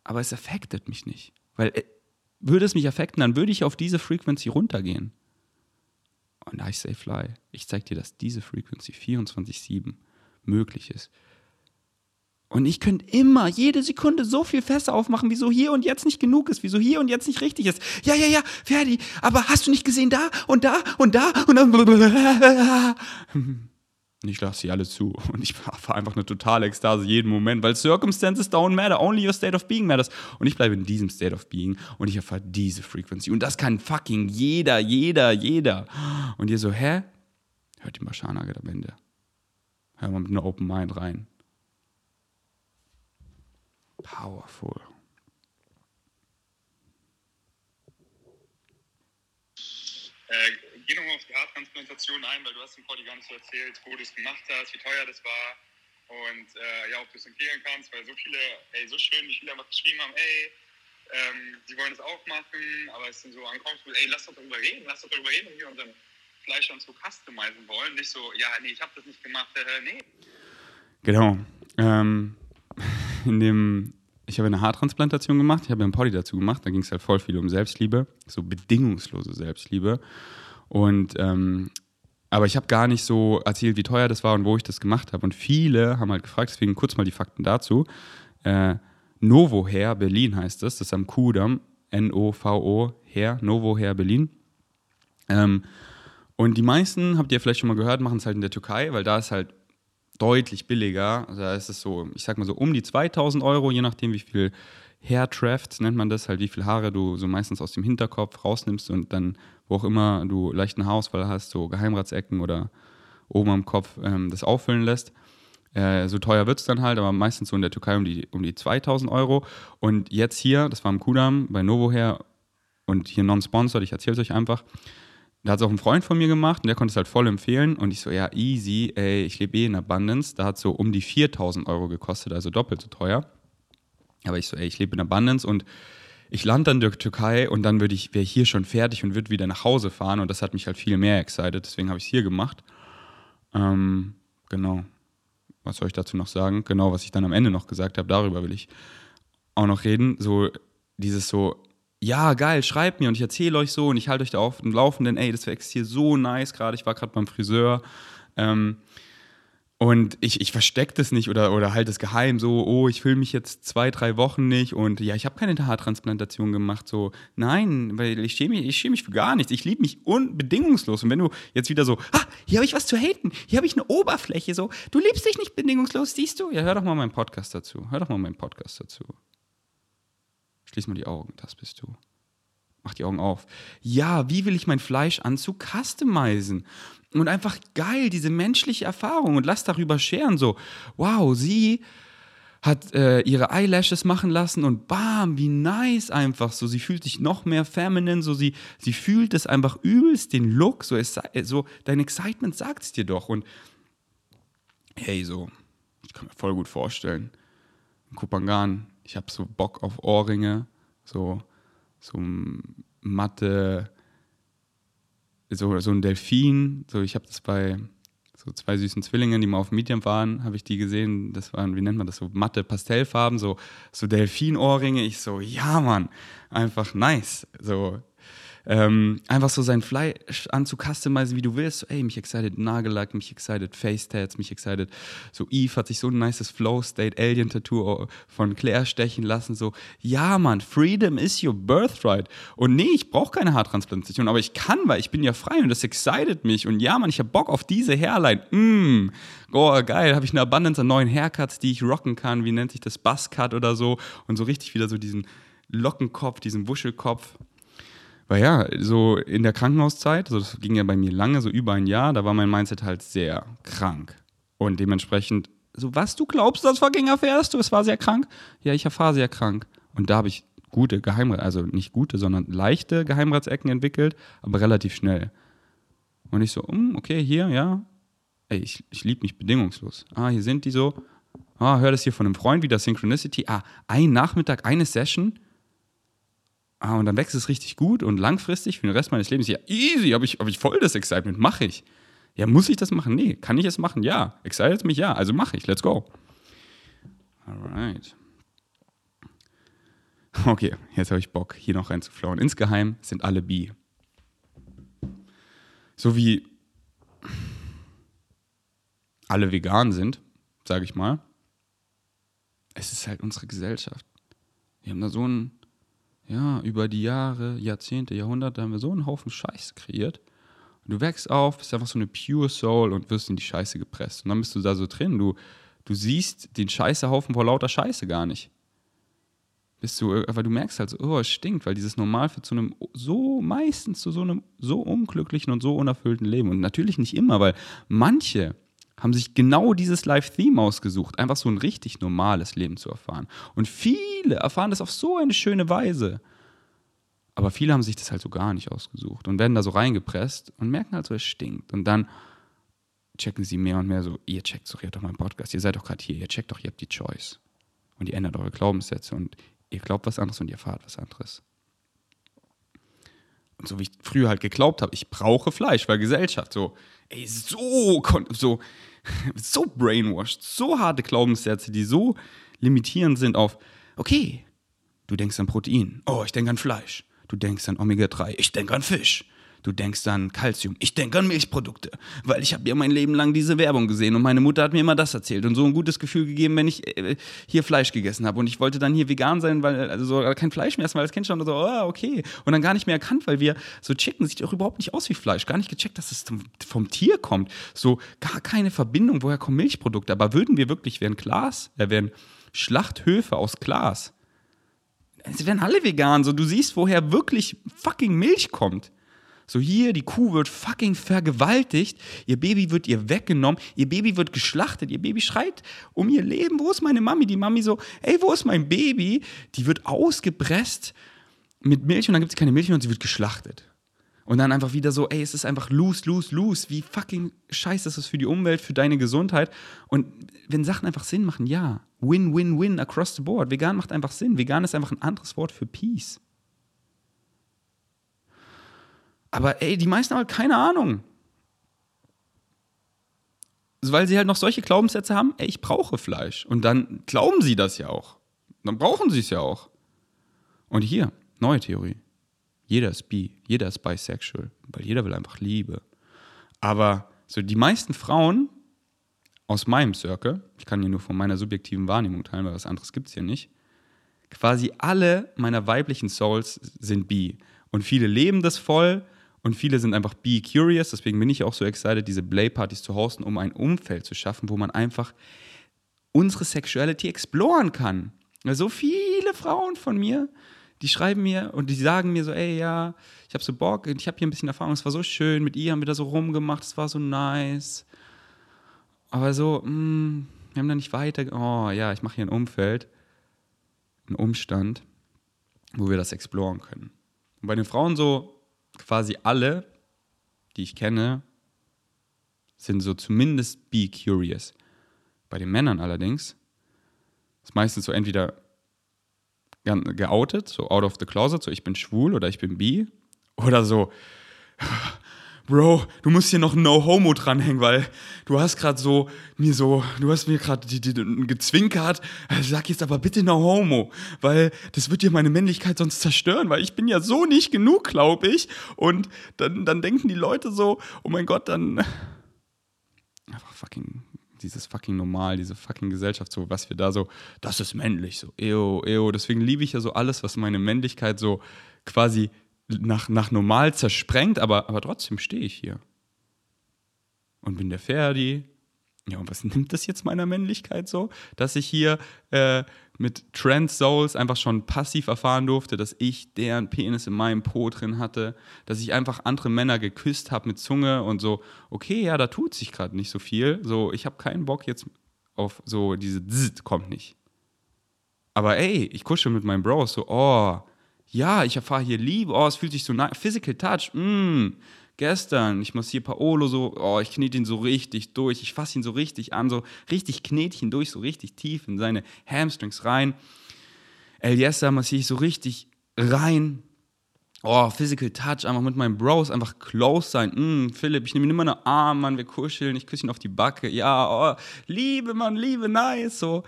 Aber es affectet mich nicht. Weil äh, würde es mich affekten, dann würde ich auf diese Frequency runtergehen. Und I say fly. Ich zeige dir, dass diese Frequency 24-7 möglich ist. Und ich könnte immer, jede Sekunde so viel Fässer aufmachen, wieso hier und jetzt nicht genug ist, wieso hier und jetzt nicht richtig ist. Ja, ja, ja, Ferdi, aber hast du nicht gesehen da und da und da und dann. Ich lasse sie alle zu und ich war einfach eine totale Ekstase jeden Moment, weil Circumstances don't matter, only your state of being matters. Und ich bleibe in diesem state of being und ich erfahre diese Frequency. Und das kann fucking jeder, jeder, jeder. Und ihr so, hä? Hört die Maschanage am Ende. Hör mal mit einer Open Mind rein. Powerful. Äh, geh nochmal auf die Haartransplantation ein, weil du hast im Vordi gar nicht so erzählt, wo du es gemacht hast, wie teuer das war und äh, ja, ob du es empfehlen kannst, weil so viele, ey, so schön, wie viele einfach geschrieben haben, ey, ähm, sie wollen es auch machen, aber es sind so uncomfortable, ey, lass doch darüber reden, lass doch darüber reden, wenn wir unseren Fleisch dann so customizen wollen, nicht so, ja, nee, ich habe das nicht gemacht, äh, nee. Genau. Ähm, in dem ich habe eine Haartransplantation gemacht, ich habe einen Poddy dazu gemacht, da ging es halt voll viel um Selbstliebe, so bedingungslose Selbstliebe. Und ähm, aber ich habe gar nicht so erzählt, wie teuer das war und wo ich das gemacht habe. Und viele haben halt gefragt, deswegen kurz mal die Fakten dazu. Äh, Novo Hair Berlin heißt das, das ist am Kudamm, N-O-V-O Hair, Novo Hair Berlin. Ähm, und die meisten, habt ihr vielleicht schon mal gehört, machen es halt in der Türkei, weil da ist halt deutlich billiger. Also da ist es so, ich sag mal so um die 2000 Euro, je nachdem, wie viel Hairtraft nennt man das, halt wie viel Haare du so meistens aus dem Hinterkopf rausnimmst und dann, wo auch immer du leichten Haarausfall hast, so Geheimratsecken oder oben am Kopf ähm, das auffüllen lässt. Äh, so teuer wird es dann halt, aber meistens so in der Türkei um die, um die 2000 Euro. Und jetzt hier, das war im Kudam bei Novo Hair und hier non-sponsored, ich erzähle es euch einfach, da hat es auch ein Freund von mir gemacht und der konnte es halt voll empfehlen. Und ich so, ja, easy, ey, ich lebe eh in Abundance. Da hat es so um die 4000 Euro gekostet, also doppelt so teuer. Aber ich so, ey, ich lebe in Abundance und ich lande dann in der Türkei und dann würde ich, wäre hier schon fertig und würde wieder nach Hause fahren. Und das hat mich halt viel mehr excited. Deswegen habe ich es hier gemacht. Ähm, genau. Was soll ich dazu noch sagen? Genau, was ich dann am Ende noch gesagt habe, darüber will ich auch noch reden. So, dieses so, ja, geil, schreibt mir und ich erzähle euch so und ich halte euch da auf dem Laufenden, ey, das wächst hier so nice gerade, ich war gerade beim Friseur ähm, und ich, ich verstecke das nicht oder, oder halte es geheim, so, oh, ich fühle mich jetzt zwei, drei Wochen nicht und ja, ich habe keine Haartransplantation gemacht, so, nein, weil ich schäme mich, ich schäme mich für gar nichts, ich liebe mich unbedingungslos und wenn du jetzt wieder so, ah, hier habe ich was zu haten, hier habe ich eine Oberfläche, so, du liebst dich nicht bedingungslos, siehst du? Ja, hör doch mal meinen Podcast dazu, hör doch mal meinen Podcast dazu. Schließ mal die Augen, das bist du. Mach die Augen auf. Ja, wie will ich mein Fleischanzug customizen? Und einfach geil, diese menschliche Erfahrung und lass darüber scheren, so, wow, sie hat äh, ihre Eyelashes machen lassen und bam, wie nice einfach so. Sie fühlt sich noch mehr feminine, so sie, sie fühlt es einfach übelst, den Look, so, es, so dein Excitement sagt es dir doch. Und hey, so, ich kann mir voll gut vorstellen, Kupangan, ich habe so Bock auf Ohrringe, so, so matte, so, so ein Delfin. So, ich habe das bei so zwei süßen Zwillingen, die mal auf Medium waren, habe ich die gesehen. Das waren, wie nennt man das, so matte Pastellfarben, so, so Delfinohrringe. Ich so, ja, Mann, einfach nice. So, ähm, einfach so sein Fleisch anzucustomizen, wie du willst. So, ey, mich excited Nagellack, mich excited Face Tats, mich excited. So, Eve hat sich so ein nices Flow State Alien Tattoo von Claire stechen lassen. So, ja, Mann, Freedom is your birthright. Und nee, ich brauche keine Haartransplantation, aber ich kann, weil ich bin ja frei und das excited mich. Und ja, Mann, ich habe Bock auf diese Hairline. Mm, oh, geil, habe ich eine Abundance an neuen Haircuts, die ich rocken kann. Wie nennt sich das? Buzzcut oder so. Und so richtig wieder so diesen Lockenkopf, diesen Wuschelkopf. Weil ja, so in der Krankenhauszeit, also das ging ja bei mir lange, so über ein Jahr, da war mein Mindset halt sehr krank. Und dementsprechend, so was du glaubst, als fucking erfährst du, es war sehr krank? Ja, ich erfahre sehr krank. Und da habe ich gute Geheimrats, also nicht gute, sondern leichte Geheimratsecken entwickelt, aber relativ schnell. Und ich so, um, okay, hier, ja. Ey, ich, ich liebe mich bedingungslos. Ah, hier sind die so. Ah, hör das hier von einem Freund wieder, Synchronicity. Ah, ein Nachmittag, eine Session Ah, und dann wächst es richtig gut und langfristig für den Rest meines Lebens. Ja, easy, habe ich, hab ich voll das Excitement, mache ich. Ja, muss ich das machen? Nee. Kann ich es machen? Ja. Excited mich? Ja. Also mache ich. Let's go. Alright. Okay, jetzt habe ich Bock, hier noch reinzuflauen. Insgeheim sind alle bi. So wie alle vegan sind, sage ich mal. es ist halt unsere Gesellschaft. Wir haben da so ein, ja, über die Jahre, Jahrzehnte, Jahrhunderte haben wir so einen Haufen Scheiße kreiert. Und du wächst auf, bist einfach so eine pure Soul und wirst in die Scheiße gepresst. Und dann bist du da so drin. Du, du siehst den Scheißehaufen vor lauter Scheiße gar nicht. Bist du, aber du merkst halt so, oh, es stinkt, weil dieses Normal führt zu einem so, meistens zu so einem so unglücklichen und so unerfüllten Leben. Und natürlich nicht immer, weil manche haben sich genau dieses Live-Theme ausgesucht, einfach so ein richtig normales Leben zu erfahren. Und viele erfahren das auf so eine schöne Weise. Aber viele haben sich das halt so gar nicht ausgesucht und werden da so reingepresst und merken halt so, es stinkt. Und dann checken sie mehr und mehr so, ihr checkt doch, ihr habt doch meinen Podcast, ihr seid doch gerade hier, ihr checkt doch, ihr habt die Choice. Und ihr ändert eure Glaubenssätze und ihr glaubt was anderes und ihr erfahrt was anderes. Und so wie ich früher halt geglaubt habe, ich brauche Fleisch, weil Gesellschaft so, ey, so, so, so brainwashed, so harte Glaubenssätze, die so limitierend sind auf, okay, du denkst an Protein, oh, ich denke an Fleisch, du denkst an Omega-3, ich denke an Fisch, Du denkst an Kalzium. Ich denke an Milchprodukte, weil ich habe ja mein Leben lang diese Werbung gesehen und meine Mutter hat mir immer das erzählt und so ein gutes Gefühl gegeben, wenn ich äh, hier Fleisch gegessen habe und ich wollte dann hier vegan sein, weil also so, kein Fleisch mehr weil das Kind schon so, oh, okay. Und dann gar nicht mehr erkannt, weil wir so Chicken sieht doch überhaupt nicht aus wie Fleisch, gar nicht gecheckt, dass es vom Tier kommt, so gar keine Verbindung, woher kommen Milchprodukte, aber würden wir wirklich wären Glas, äh, wären Schlachthöfe aus Glas, sie wären alle vegan, so du siehst, woher wirklich fucking Milch kommt. So hier, die Kuh wird fucking vergewaltigt, ihr Baby wird ihr weggenommen, ihr Baby wird geschlachtet, ihr Baby schreit um ihr Leben, wo ist meine Mami? Die Mami so, ey, wo ist mein Baby? Die wird ausgepresst mit Milch und dann gibt es keine Milch mehr und sie wird geschlachtet. Und dann einfach wieder so, ey, es ist einfach loose, loose, loose. Wie fucking scheiße ist das für die Umwelt, für deine Gesundheit. Und wenn Sachen einfach Sinn machen, ja. Win, win, win across the board. Vegan macht einfach Sinn. Vegan ist einfach ein anderes Wort für Peace. Aber ey, die meisten haben halt keine Ahnung. Weil sie halt noch solche Glaubenssätze haben, ey, ich brauche Fleisch. Und dann glauben sie das ja auch. Dann brauchen sie es ja auch. Und hier, neue Theorie. Jeder ist bi, jeder ist bisexual, weil jeder will einfach Liebe. Aber so die meisten Frauen aus meinem Circle, ich kann hier nur von meiner subjektiven Wahrnehmung teilen, weil was anderes gibt es hier nicht, quasi alle meiner weiblichen Souls sind bi. Und viele leben das voll und viele sind einfach be curious, deswegen bin ich auch so excited, diese Play-Partys zu hosten, um ein Umfeld zu schaffen, wo man einfach unsere Sexuality exploren kann. So viele Frauen von mir, die schreiben mir und die sagen mir so, ey, ja, ich habe so Bock, ich habe hier ein bisschen Erfahrung, es war so schön, mit ihr haben wir da so rumgemacht, es war so nice. Aber so, mh, mm, wir haben da nicht weiter, oh ja, ich mache hier ein Umfeld, einen Umstand, wo wir das exploren können. Und bei den Frauen so, quasi alle, die ich kenne, sind so zumindest be curious. Bei den Männern allerdings ist meistens so entweder geoutet, so out of the closet, so ich bin schwul oder ich bin bi, oder so Bro, du musst hier noch No Homo dranhängen, weil du hast gerade so mir so, du hast mir gerade gezwinkert. Sag jetzt aber bitte No Homo, weil das wird dir meine Männlichkeit sonst zerstören, weil ich bin ja so nicht genug, glaube ich. Und dann, dann denken die Leute so, oh mein Gott, dann einfach fucking dieses fucking Normal, diese fucking Gesellschaft, so was wir da so, das ist männlich, so, eo, eo. Deswegen liebe ich ja so alles, was meine Männlichkeit so quasi nach, nach normal zersprengt, aber, aber trotzdem stehe ich hier. Und bin der Ferdi. Ja, und was nimmt das jetzt meiner Männlichkeit so? Dass ich hier äh, mit Trans Souls einfach schon passiv erfahren durfte, dass ich deren Penis in meinem Po drin hatte, dass ich einfach andere Männer geküsst habe mit Zunge und so, okay, ja, da tut sich gerade nicht so viel. So, ich habe keinen Bock jetzt auf so diese Zzz, kommt nicht. Aber ey, ich kuschel mit meinem Bro, so, oh, ja, ich erfahre hier Liebe, oh, es fühlt sich so nah, Physical Touch, mm, gestern, ich massiere Paolo so, oh, ich knete ihn so richtig durch, ich fasse ihn so richtig an, so richtig knete ich ihn durch, so richtig tief in seine Hamstrings rein. Eliessa massiere ich so richtig rein. Oh, Physical Touch, einfach mit meinen Bros, einfach close sein. Mm, Philipp, ich nehme ihn immer einen Arm, Mann, wir kuscheln, ich küsse ihn auf die Backe. Ja, oh, Liebe, Mann, Liebe, nice. So,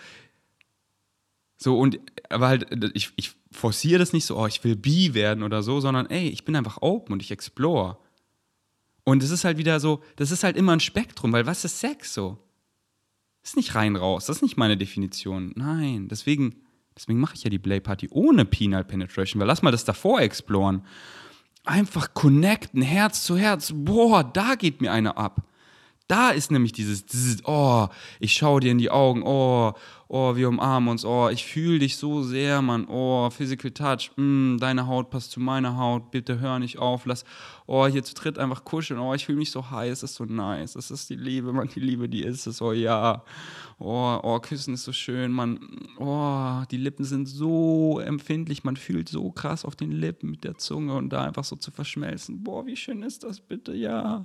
so und, aber halt, ich, ich forciere das nicht so, oh, ich will bi werden oder so, sondern ey, ich bin einfach open und ich explore. Und es ist halt wieder so, das ist halt immer ein Spektrum, weil was ist Sex so? Das ist nicht rein raus. Das ist nicht meine Definition. Nein, deswegen, deswegen mache ich ja die Play Party ohne Penal Penetration, weil lass mal das davor exploren. Einfach connecten, Herz zu Herz. Boah, da geht mir einer ab. Da ist nämlich dieses, dieses oh, ich schaue dir in die Augen, oh, oh, wir umarmen uns, oh, ich fühle dich so sehr, Mann, oh, Physical Touch, mm, deine Haut passt zu meiner Haut, bitte hör nicht auf, lass, oh, hier zu dritt einfach kuscheln, oh, ich fühle mich so heiß, das ist so nice, das ist die Liebe, Mann, die Liebe, die ist es, oh ja, oh, oh, küssen ist so schön, Mann, oh, die Lippen sind so empfindlich, man fühlt so krass auf den Lippen mit der Zunge und da einfach so zu verschmelzen, boah, wie schön ist das bitte, ja.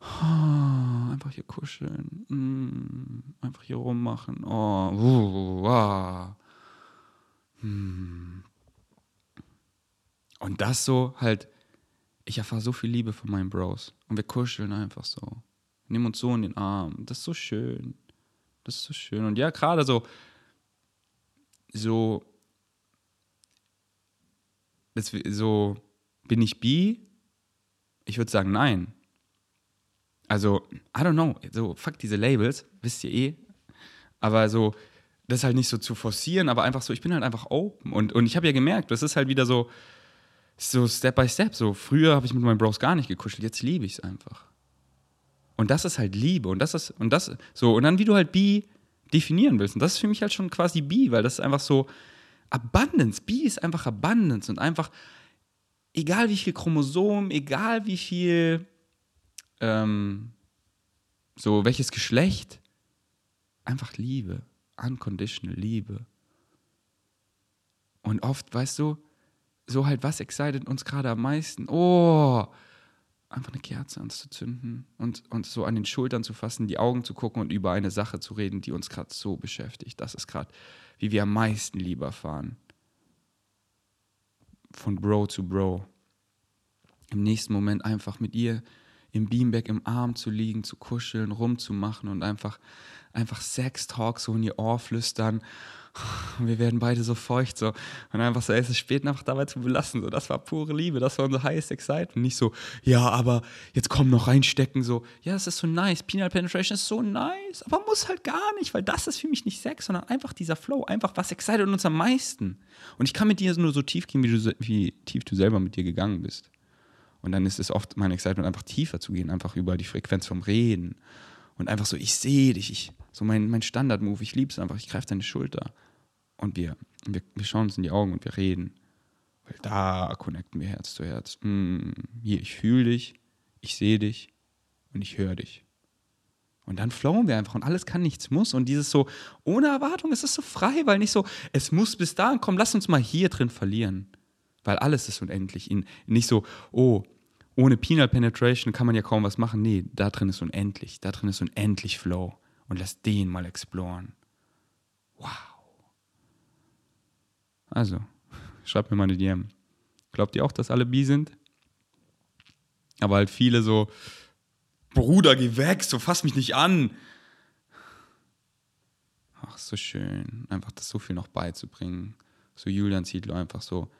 Oh, einfach hier kuscheln. Mm, einfach hier rummachen. Oh, uh, uh, hm. Und das so halt, ich erfahre so viel Liebe von meinen Bros. Und wir kuscheln einfach so. Nehmen uns so in den Arm. Das ist so schön. Das ist so schön. Und ja, gerade so, so, das, so, bin ich bi? Ich würde sagen, nein. Also, I don't know, so, fuck diese Labels, wisst ihr eh. Aber so, das halt nicht so zu forcieren, aber einfach so, ich bin halt einfach open. Und, und ich habe ja gemerkt, das ist halt wieder so, so Step by Step. So, früher habe ich mit meinen Bros gar nicht gekuschelt, jetzt liebe ich es einfach. Und das ist halt Liebe. Und das ist, und das, so, und dann, wie du halt Bi definieren willst. Und das ist für mich halt schon quasi Bi, weil das ist einfach so Abundance. Bi ist einfach Abundance und einfach, egal wie viel Chromosom, egal wie viel ähm, so welches Geschlecht, einfach Liebe, unconditional Liebe. Und oft, weißt du, so halt, was excited uns gerade am meisten? Oh, einfach eine Kerze anzuzünden und, und so an den Schultern zu fassen, die Augen zu gucken und über eine Sache zu reden, die uns gerade so beschäftigt. Das ist gerade, wie wir am meisten lieber fahren. Von Bro zu Bro. Im nächsten Moment einfach mit ihr im Beanbag im Arm zu liegen, zu kuscheln, rumzumachen und einfach, einfach Sex-Talk so in ihr Ohr flüstern. Wir werden beide so feucht so und einfach so, es ist spät einfach dabei zu belassen. So, das war pure Liebe, das war unser highest excitement. Nicht so, ja, aber jetzt komm noch reinstecken. So, ja, das ist so nice. Penal Penetration ist so nice, aber muss halt gar nicht, weil das ist für mich nicht Sex, sondern einfach dieser Flow, einfach was excited uns am meisten. Und ich kann mit dir nur so tief gehen, wie, du, wie tief du selber mit dir gegangen bist. Und dann ist es oft mein Excitement, einfach tiefer zu gehen, einfach über die Frequenz vom Reden. Und einfach so, ich sehe dich, ich, so mein, mein Standard-Move, ich liebe es einfach, ich greife deine Schulter. Und wir, wir, wir schauen uns in die Augen und wir reden. Weil da connecten wir Herz zu Herz. Mm, hier, ich fühle dich, ich sehe dich und ich höre dich. Und dann flowen wir einfach und alles kann, nichts muss. Und dieses so, ohne Erwartung, es ist so frei, weil nicht so, es muss bis dahin kommen, lass uns mal hier drin verlieren. Weil alles ist unendlich. In, nicht so, oh, ohne Penal Penetration kann man ja kaum was machen. Nee, da drin ist unendlich. Da drin ist unendlich Flow. Und lass den mal exploren. Wow. Also, schreibt mir mal eine DM. Glaubt ihr auch, dass alle bi sind? Aber halt viele so, Bruder, geh weg, so fass mich nicht an. Ach, so schön, einfach das so viel noch beizubringen. So Julian Ziedler einfach so,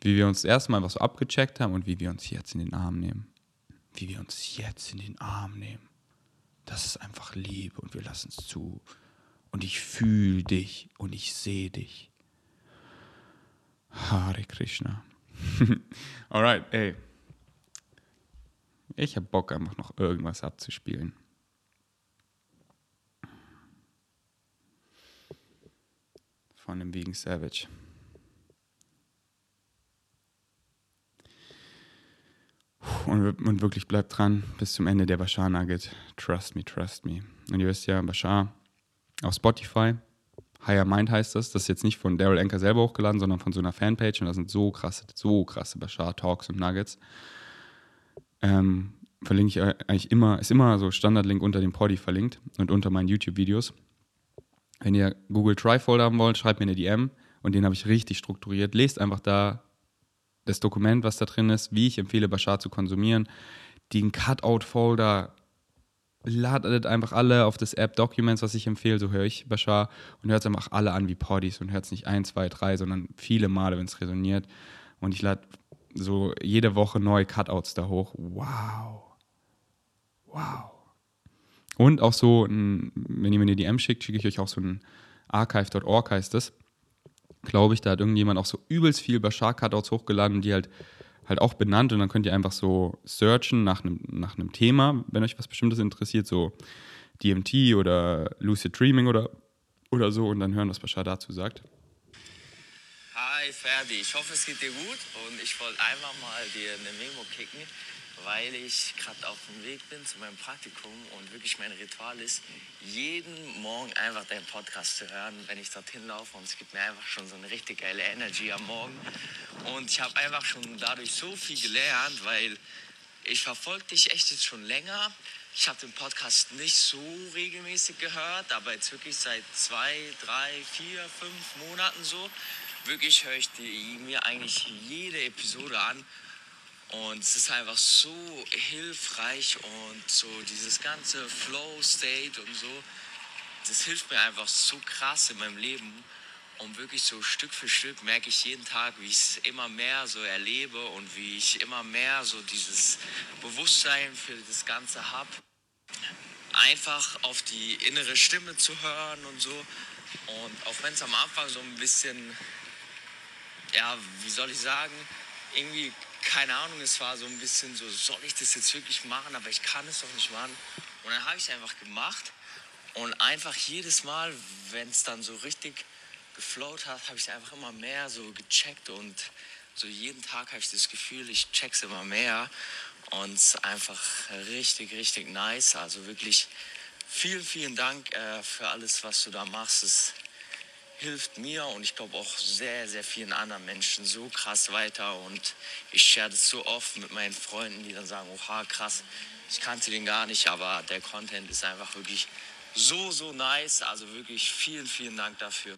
wie wir uns erstmal so abgecheckt haben und wie wir uns jetzt in den Arm nehmen. Wie wir uns jetzt in den Arm nehmen. Das ist einfach Liebe und wir lassen es zu. Und ich fühle dich und ich sehe dich. Hare Krishna. Alright, ey. Ich hab Bock, einfach noch irgendwas abzuspielen. Von dem Vegan Savage. Und, und wirklich bleibt dran bis zum Ende der Bashar Nugget. Trust me, trust me. Und ihr wisst ja, Bashar auf Spotify. Higher Mind heißt das. Das ist jetzt nicht von Daryl Anker selber hochgeladen, sondern von so einer Fanpage. Und da sind so krasse, so krasse Bashar Talks und Nuggets. Ähm, verlinke ich eigentlich immer, ist immer so Standardlink unter dem Poddy verlinkt und unter meinen YouTube-Videos. Wenn ihr Google Trifold haben wollt, schreibt mir eine DM und den habe ich richtig strukturiert. Lest einfach da das Dokument, was da drin ist, wie ich empfehle, Bashar zu konsumieren. Den Cutout-Folder ladet einfach alle auf das App Documents, was ich empfehle, so höre ich Bashar und hört es einfach alle an wie Poddies und hört es nicht ein, zwei, drei, sondern viele Male, wenn es resoniert. Und ich lade so jede Woche neue Cutouts da hoch. Wow. Wow. Und auch so, ein, wenn ihr mir eine DM schickt, schicke ich euch auch so ein archive.org heißt das. Glaube ich, da hat irgendjemand auch so übelst viel bei Shark Cutouts hochgeladen, die halt halt auch benannt und dann könnt ihr einfach so searchen nach einem nach Thema, wenn euch was Bestimmtes interessiert, so DMT oder Lucid Dreaming oder, oder so und dann hören, was Bashar dazu sagt. Hi Ferdi, ich hoffe es geht dir gut und ich wollte einfach mal dir eine Memo kicken, weil ich gerade auf dem Weg bin zu meinem Praktikum und wirklich mein Ritual ist, jeden Morgen einfach deinen Podcast zu hören, wenn ich dorthin laufe und es gibt mir einfach schon so eine richtig geile Energy am Morgen und ich habe einfach schon dadurch so viel gelernt, weil ich verfolge dich echt jetzt schon länger ich habe den Podcast nicht so regelmäßig gehört, aber jetzt wirklich seit zwei, drei, vier, fünf Monaten so. Wirklich höre ich die, mir eigentlich jede Episode an. Und es ist einfach so hilfreich und so dieses ganze Flow-State und so, das hilft mir einfach so krass in meinem Leben. Und wirklich so Stück für Stück merke ich jeden Tag, wie ich es immer mehr so erlebe und wie ich immer mehr so dieses Bewusstsein für das Ganze habe. Einfach auf die innere Stimme zu hören und so. Und auch wenn es am Anfang so ein bisschen, ja, wie soll ich sagen, irgendwie, keine Ahnung, es war so ein bisschen so, soll ich das jetzt wirklich machen, aber ich kann es doch nicht machen. Und dann habe ich es einfach gemacht. Und einfach jedes Mal, wenn es dann so richtig geflowt hat, habe ich es einfach immer mehr so gecheckt und so jeden Tag habe ich das Gefühl, ich check's immer mehr und es ist einfach richtig, richtig nice. Also wirklich vielen, vielen Dank äh, für alles, was du da machst. Es hilft mir und ich glaube auch sehr, sehr vielen anderen Menschen so krass weiter und ich share das so oft mit meinen Freunden, die dann sagen, oha, krass, ich kannte den gar nicht, aber der Content ist einfach wirklich so, so nice. Also wirklich vielen, vielen Dank dafür.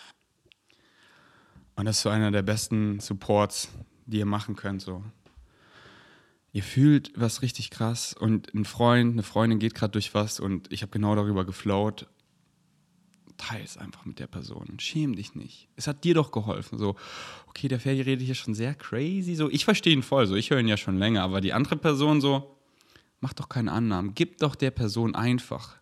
Und das ist so einer der besten Supports, die ihr machen könnt. So. Ihr fühlt was richtig krass und ein Freund, eine Freundin geht gerade durch was und ich habe genau darüber geflowt. Teil es einfach mit der Person. Schäm dich nicht. Es hat dir doch geholfen. So, okay, der Ferdi redet hier schon sehr crazy. So, ich verstehe ihn voll. So, ich höre ihn ja schon länger. Aber die andere Person so, mach doch keine Annahmen. Gib doch der Person einfach,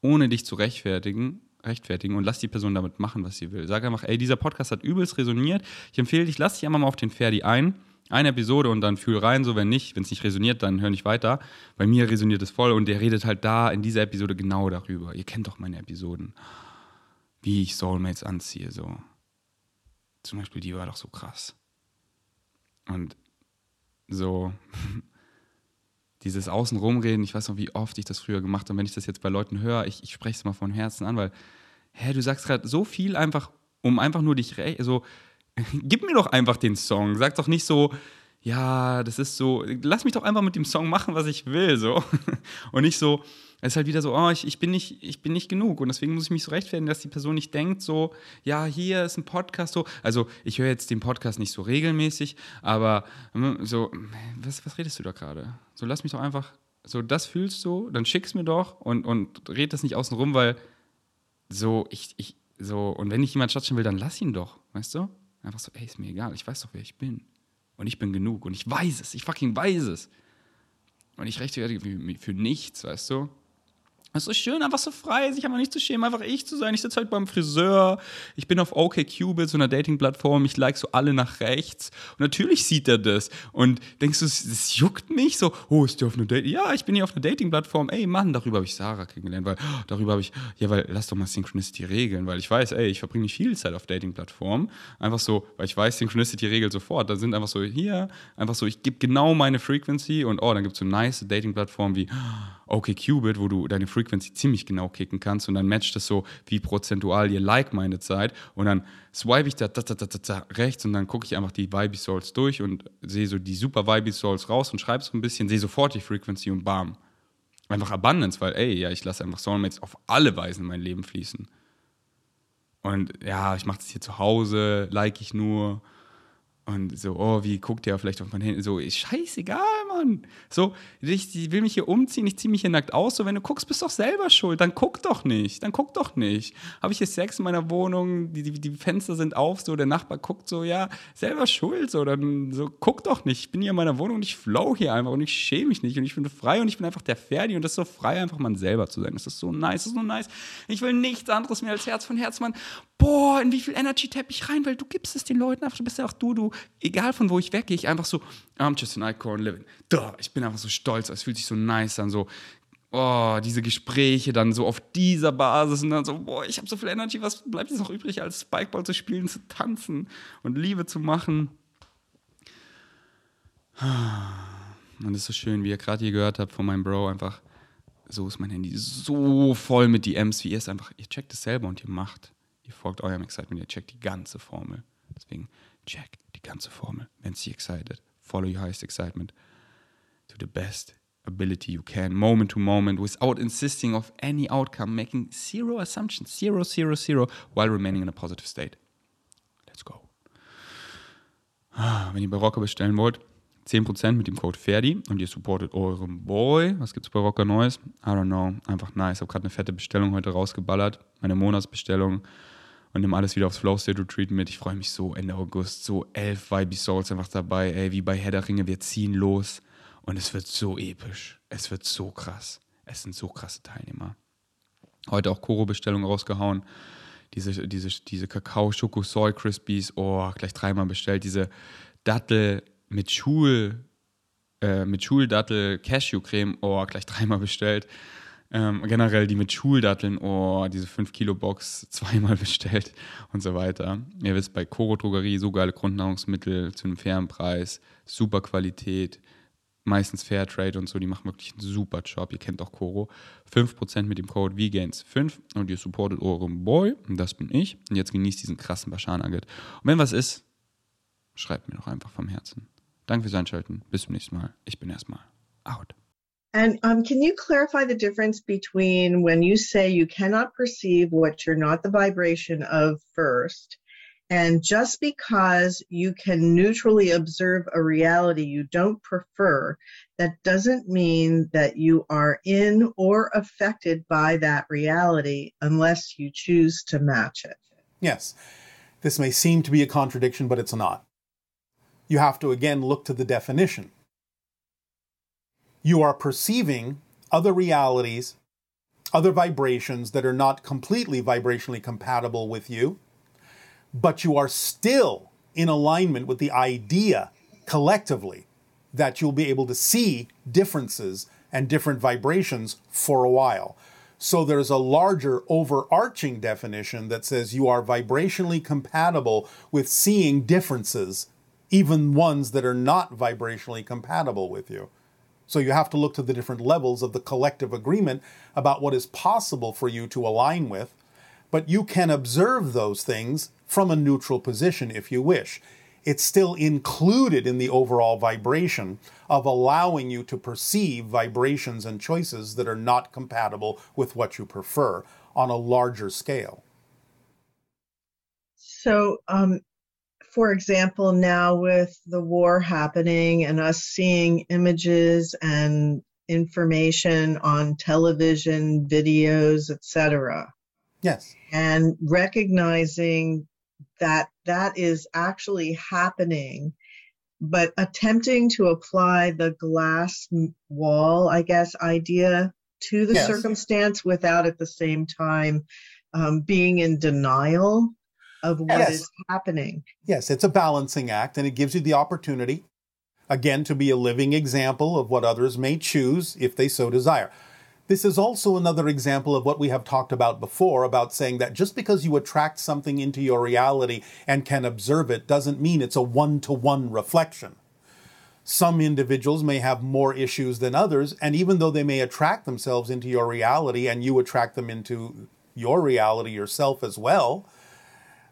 ohne dich zu rechtfertigen, rechtfertigen und lass die Person damit machen, was sie will. Sag einfach, ey, dieser Podcast hat übelst resoniert. Ich empfehle dich, lass dich einmal mal auf den Ferdi ein. Eine Episode und dann fühl rein, so wenn nicht, wenn es nicht resoniert, dann hör nicht weiter. Bei mir resoniert es voll und der redet halt da in dieser Episode genau darüber. Ihr kennt doch meine Episoden. Wie ich Soulmates anziehe, so. Zum Beispiel, die war doch so krass. Und so, dieses Außenrumreden, ich weiß noch, wie oft ich das früher gemacht habe, wenn ich das jetzt bei Leuten höre, ich, ich spreche es mal von Herzen an, weil, hä, du sagst gerade so viel einfach, um einfach nur dich, so, gib mir doch einfach den Song. Sag doch nicht so, ja, das ist so, lass mich doch einfach mit dem Song machen, was ich will, so. Und nicht so, es ist halt wieder so, oh, ich, ich, bin nicht, ich bin nicht genug. Und deswegen muss ich mich so rechtfertigen, dass die Person nicht denkt, so, ja, hier ist ein Podcast so. Also, ich höre jetzt den Podcast nicht so regelmäßig, aber hm, so, was, was redest du da gerade? So, lass mich doch einfach, so, das fühlst du, dann schick's mir doch und, und red das nicht außen rum, weil so, ich, ich, so, und wenn ich jemand statschen will, dann lass ihn doch, weißt du? Einfach so, ey, ist mir egal, ich weiß doch, wer ich bin. Und ich bin genug und ich weiß es, ich fucking weiß es. Und ich rechtfertige für nichts, weißt du? Es ist so schön, einfach so frei, sich einfach nicht zu schämen, einfach ich zu sein. Ich sitze halt beim Friseur, ich bin auf OkCupid, so einer Dating-Plattform, ich like so alle nach rechts. Und natürlich sieht er das. Und denkst du, das juckt mich so, oh, ist der auf einer Dating? Ja, ich bin hier auf einer Dating-Plattform. Ey, Mann, darüber habe ich Sarah kennengelernt, weil darüber habe ich, ja, weil lass doch mal Synchronicity regeln, weil ich weiß, ey, ich verbringe nicht viel Zeit auf Dating-Plattformen. Einfach so, weil ich weiß, Synchronicity regelt sofort. Da sind einfach so, hier, einfach so, ich gebe genau meine Frequency und oh, dann gibt es so nice Dating-Plattformen wie OkCupid, wo du deine Frequency ziemlich genau kicken kannst und dann matcht das so, wie prozentual ihr like-minded seid und dann swipe ich da, da, da, da, da rechts und dann gucke ich einfach die Vibe Souls durch und sehe so die super Vibe Souls raus und schreibe so ein bisschen, sehe sofort die Frequency und bam. Einfach Abundance, weil ey, ja, ich lasse einfach Soulmates auf alle Weisen in mein Leben fließen. Und ja, ich mache das hier zu Hause, like ich nur. Und so, oh, wie guckt der vielleicht auf mein Handy? So, ist scheißegal, on. So, ich, ich will mich hier umziehen, ich ziehe mich hier nackt aus. So, wenn du guckst, bist du doch selber schuld. Dann guck doch nicht. Dann guck doch nicht. Habe ich hier Sex in meiner Wohnung, die, die, die Fenster sind auf, so, der Nachbar guckt so, ja, selber schuld. So, dann so, guck doch nicht. Ich bin hier in meiner Wohnung und ich flow hier einfach und ich schäme mich nicht und ich bin frei und ich bin einfach der Ferdi und das ist so frei, einfach man selber zu sein. Das ist so nice, das ist so nice. Ich will nichts anderes mehr als Herz von Herz, Mann. Boah, in wie viel Energy tapp ich rein, weil du gibst es den Leuten einfach, du bist ja auch du, du, egal von wo ich weggehe, ich einfach so, I'm just an icon living. Duh, ich bin einfach so stolz, es fühlt sich so nice an, so, oh, diese Gespräche dann so auf dieser Basis und dann so, boah, ich habe so viel Energy, was bleibt jetzt noch übrig, als Spikeball zu spielen, zu tanzen und Liebe zu machen. Und es ist so schön, wie ihr gerade hier gehört habt von meinem Bro, einfach, so ist mein Handy so voll mit DMs, wie ihr es einfach, ihr checkt es selber und ihr macht. Ihr folgt eurem Excitement, ihr checkt die ganze Formel. Deswegen check die ganze Formel. Wenn sie excited, follow your highest excitement to the best ability you can, moment to moment, without insisting of any outcome, making zero assumptions, zero, zero, zero, while remaining in a positive state. Let's go. Ah, wenn ihr bei bestellen wollt, 10% mit dem Code Ferdi und ihr supportet euren Boy. Was gibt's bei Rocker Neues? I don't know. Einfach nice. Ich habe gerade eine fette Bestellung heute rausgeballert. Meine Monatsbestellung und nehme alles wieder aufs Flow State Retreat mit. Ich freue mich so Ende August. So elf Vibe Souls einfach dabei. Ey, wie bei Herr der Ringe. Wir ziehen los. Und es wird so episch. Es wird so krass. Es sind so krasse Teilnehmer. Heute auch Koro-Bestellung rausgehauen. Diese, diese, diese Kakao-Schoko-Soy-Crispies. Oh, gleich dreimal bestellt. Diese Dattel mit Schul, äh, mit Schuldattel Cashew-Creme, oh, gleich dreimal bestellt. Ähm, generell die mit Schuldatteln, oh, diese 5-Kilo-Box zweimal bestellt und so weiter. Ihr wisst, bei Koro Drogerie so geile Grundnahrungsmittel zu einem fairen Preis, super Qualität, meistens Fairtrade und so, die machen wirklich einen super Job. Ihr kennt auch Koro. 5% mit dem Code VGAINS5 und ihr supportet euren Boy, und das bin ich. Und jetzt genießt diesen krassen Bashar-Nugget. Und wenn was ist, schreibt mir doch einfach vom Herzen. Danke fürs Einschalten. Bis zum nächsten Mal. Ich bin erstmal out. And um, can you clarify the difference between when you say you cannot perceive what you're not the vibration of first, and just because you can neutrally observe a reality you don't prefer, that doesn't mean that you are in or affected by that reality unless you choose to match it. Yes. This may seem to be a contradiction, but it's not you have to again look to the definition. You are perceiving other realities, other vibrations that are not completely vibrationally compatible with you, but you are still in alignment with the idea collectively that you'll be able to see differences and different vibrations for a while. So there's a larger overarching definition that says you are vibrationally compatible with seeing differences even ones that are not vibrationally compatible with you. So you have to look to the different levels of the collective agreement about what is possible for you to align with, but you can observe those things from a neutral position if you wish. It's still included in the overall vibration of allowing you to perceive vibrations and choices that are not compatible with what you prefer on a larger scale. So, um, for example, now with the war happening and us seeing images and information on television, videos, etc. Yes. And recognizing that that is actually happening, but attempting to apply the glass wall, I guess, idea to the yes. circumstance without at the same time um, being in denial of what yes. is happening. Yes, it's a balancing act and it gives you the opportunity, again, to be a living example of what others may choose if they so desire. This is also another example of what we have talked about before about saying that just because you attract something into your reality and can observe it doesn't mean it's a one to one reflection. Some individuals may have more issues than others, and even though they may attract themselves into your reality and you attract them into your reality yourself as well,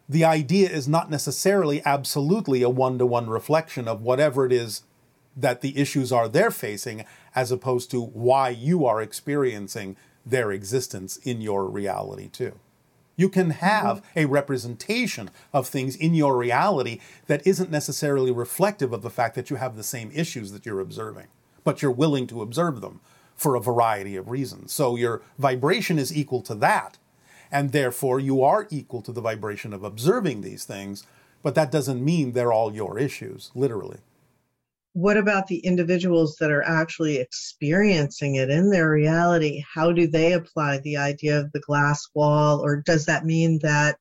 the idea is not necessarily absolutely a one to one reflection of whatever it is that the issues are they're facing, as opposed to why you are experiencing their existence in your reality, too. You can have mm-hmm. a representation of things in your reality that isn't necessarily reflective of the fact that you have the same issues that you're observing. but you're willing to observe them for a variety of reasons. So your vibration is equal to that. And therefore, you are equal to the vibration of observing these things, but that doesn't mean they're all your issues, literally. What about the individuals that are actually experiencing it in their reality? How do they apply the idea of the glass wall? Or does that mean that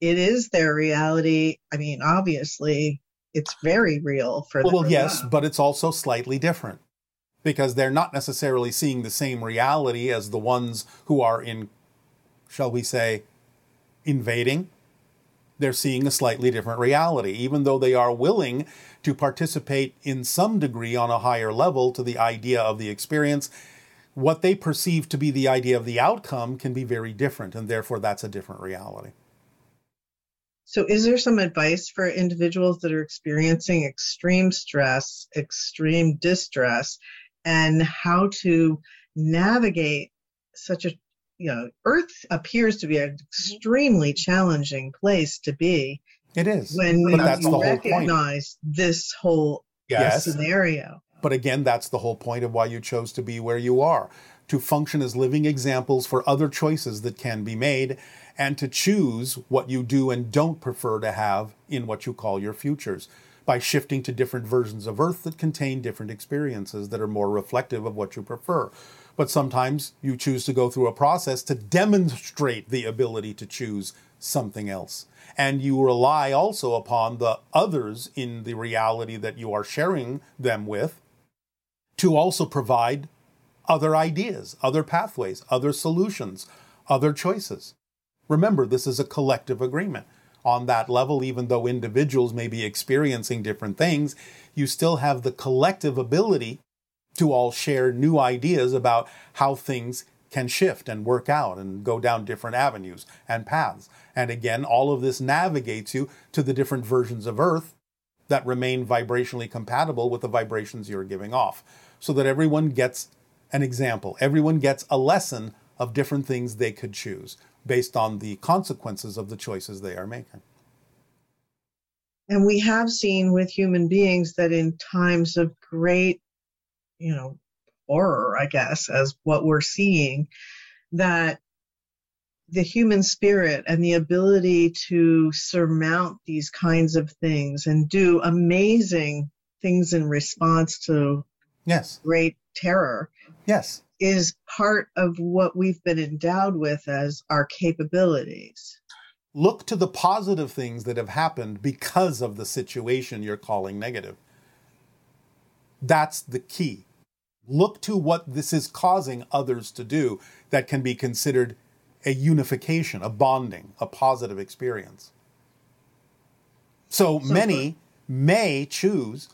it is their reality? I mean, obviously, it's very real for them. Well, yes, but it's also slightly different because they're not necessarily seeing the same reality as the ones who are in, shall we say, invading. They're seeing a slightly different reality, even though they are willing to participate in some degree on a higher level to the idea of the experience. What they perceive to be the idea of the outcome can be very different, and therefore that's a different reality. So, is there some advice for individuals that are experiencing extreme stress, extreme distress, and how to navigate such a you know earth appears to be an mm-hmm. extremely challenging place to be It is. when but you that's the whole point. recognize this whole Yes. scenario But again, that's the whole point of why you chose to be where you are to function as living examples for other choices that can be made and to choose what you do and don't prefer to have in what you call your futures by shifting to different versions of Earth that contain different experiences that are more reflective of what you prefer. But sometimes you choose to go through a process to demonstrate the ability to choose something else. And you rely also upon the others in the reality that you are sharing them with to also provide other ideas, other pathways, other solutions, other choices. Remember, this is a collective agreement. On that level, even though individuals may be experiencing different things, you still have the collective ability to all share new ideas about how things can shift and work out and go down different avenues and paths. And again, all of this navigates you to the different versions of Earth that remain vibrationally compatible with the vibrations you're giving off so that everyone gets an example. Everyone gets a lesson of different things they could choose based on the consequences of the choices they are making. And we have seen with human beings that in times of great, you know, horror, I guess, as what we're seeing, that the human spirit and the ability to surmount these kinds of things and do amazing things in response to Yes, great terror yes, is part of what we've been endowed with as our capabilities. look to the positive things that have happened because of the situation you're calling negative. That's the key. Look to what this is causing others to do that can be considered a unification, a bonding, a positive experience. So, So many may choose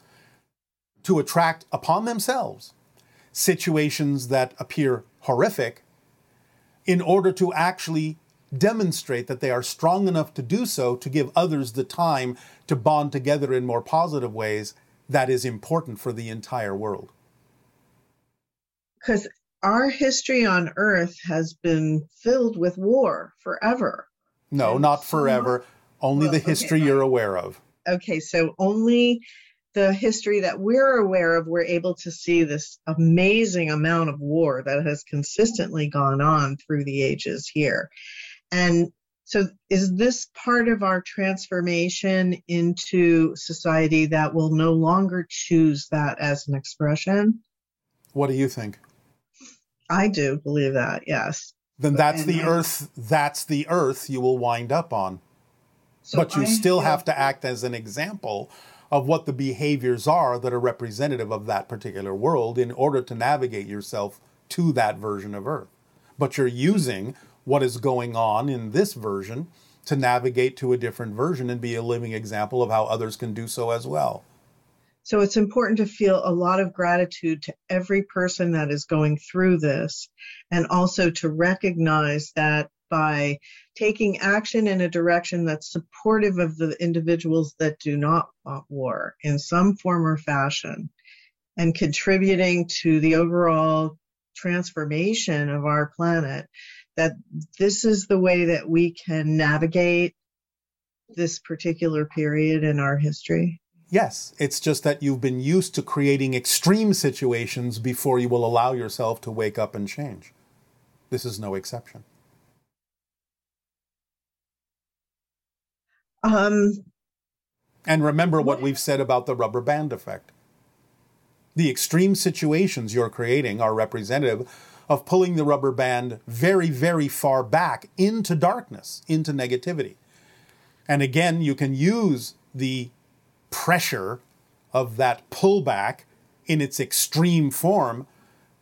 to attract upon themselves situations that appear horrific in order to actually demonstrate that they are strong enough to do so to give others the time to bond together in more positive ways that is important for the entire world. Because our history on earth has been filled with war forever. No, not forever, only Well, the history fine. you're aware of. Okay, so only the history that we're aware of, we're able to see this amazing amount of war that has consistently gone on through the ages here. And so, is this part of our transformation into society that will no longer choose that as an expression? What do you think? I do believe that, yes. Then that's the I- earth, that's the earth you will wind up on. So but you I still have to act as an example of what the behaviors are that are representative of that particular world in order to navigate yourself to that version of Earth. But you're using what is going on in this version to navigate to a different version and be a living example of how others can do so as well. So it's important to feel a lot of gratitude to every person that is going through this, and also to recognize that by taking action in a direction that's supportive of the individuals that do not want war in some form or fashion, and contributing to the overall transformation of our planet, that this is the way that we can navigate this particular period in our history. Yes, it's just that you've been used to creating extreme situations before you will allow yourself to wake up and change. This is no exception. Um, And remember what we've said about the rubber band effect. The extreme situations you're creating are representative of pulling the rubber band very, very far back into darkness, into negativity. And again, you can use the pressure of that pullback in its extreme form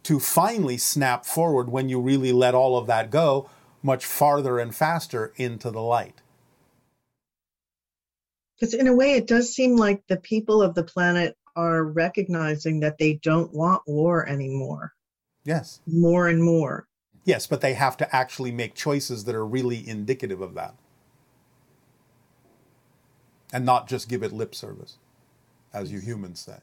to finally snap forward when you really let all of that go much farther and faster into the light. Because in a way, it does seem like the people of the planet are recognizing that they don't want war anymore, Yes. more and more. Yes, but they have to actually make choices that are really indicative of that. And not just give it lip service, as you humans say.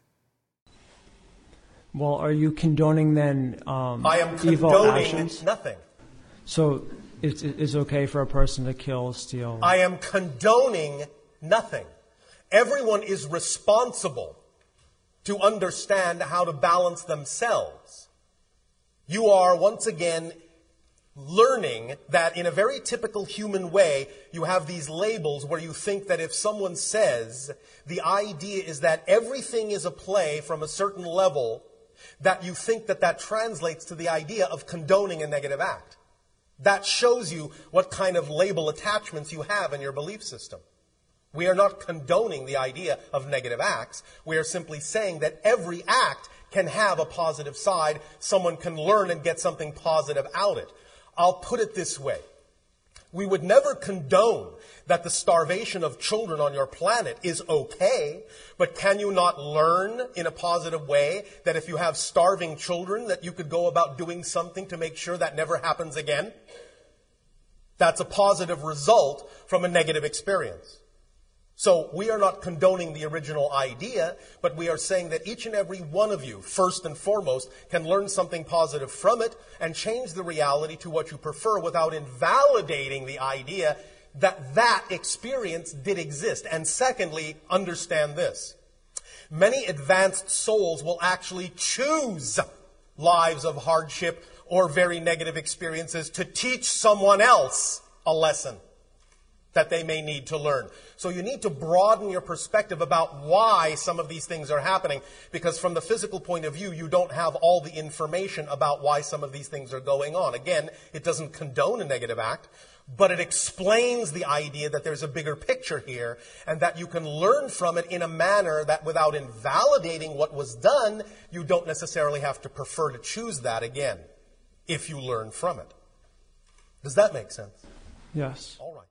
Well, are you condoning then um, I am evil condoning actions? nothing. So it's, it's okay for a person to kill, steal. I am condoning nothing. Everyone is responsible to understand how to balance themselves. You are once again learning that in a very typical human way, you have these labels where you think that if someone says the idea is that everything is a play from a certain level, that you think that that translates to the idea of condoning a negative act. That shows you what kind of label attachments you have in your belief system. We are not condoning the idea of negative acts. We are simply saying that every act can have a positive side. Someone can learn and get something positive out of it. I'll put it this way. We would never condone that the starvation of children on your planet is okay, but can you not learn in a positive way that if you have starving children that you could go about doing something to make sure that never happens again? That's a positive result from a negative experience. So we are not condoning the original idea, but we are saying that each and every one of you, first and foremost, can learn something positive from it and change the reality to what you prefer without invalidating the idea that that experience did exist. And secondly, understand this. Many advanced souls will actually choose lives of hardship or very negative experiences to teach someone else a lesson that they may need to learn. So you need to broaden your perspective about why some of these things are happening because from the physical point of view, you don't have all the information about why some of these things are going on. Again, it doesn't condone a negative act, but it explains the idea that there's a bigger picture here and that you can learn from it in a manner that without invalidating what was done, you don't necessarily have to prefer to choose that again if you learn from it. Does that make sense? yes. All right.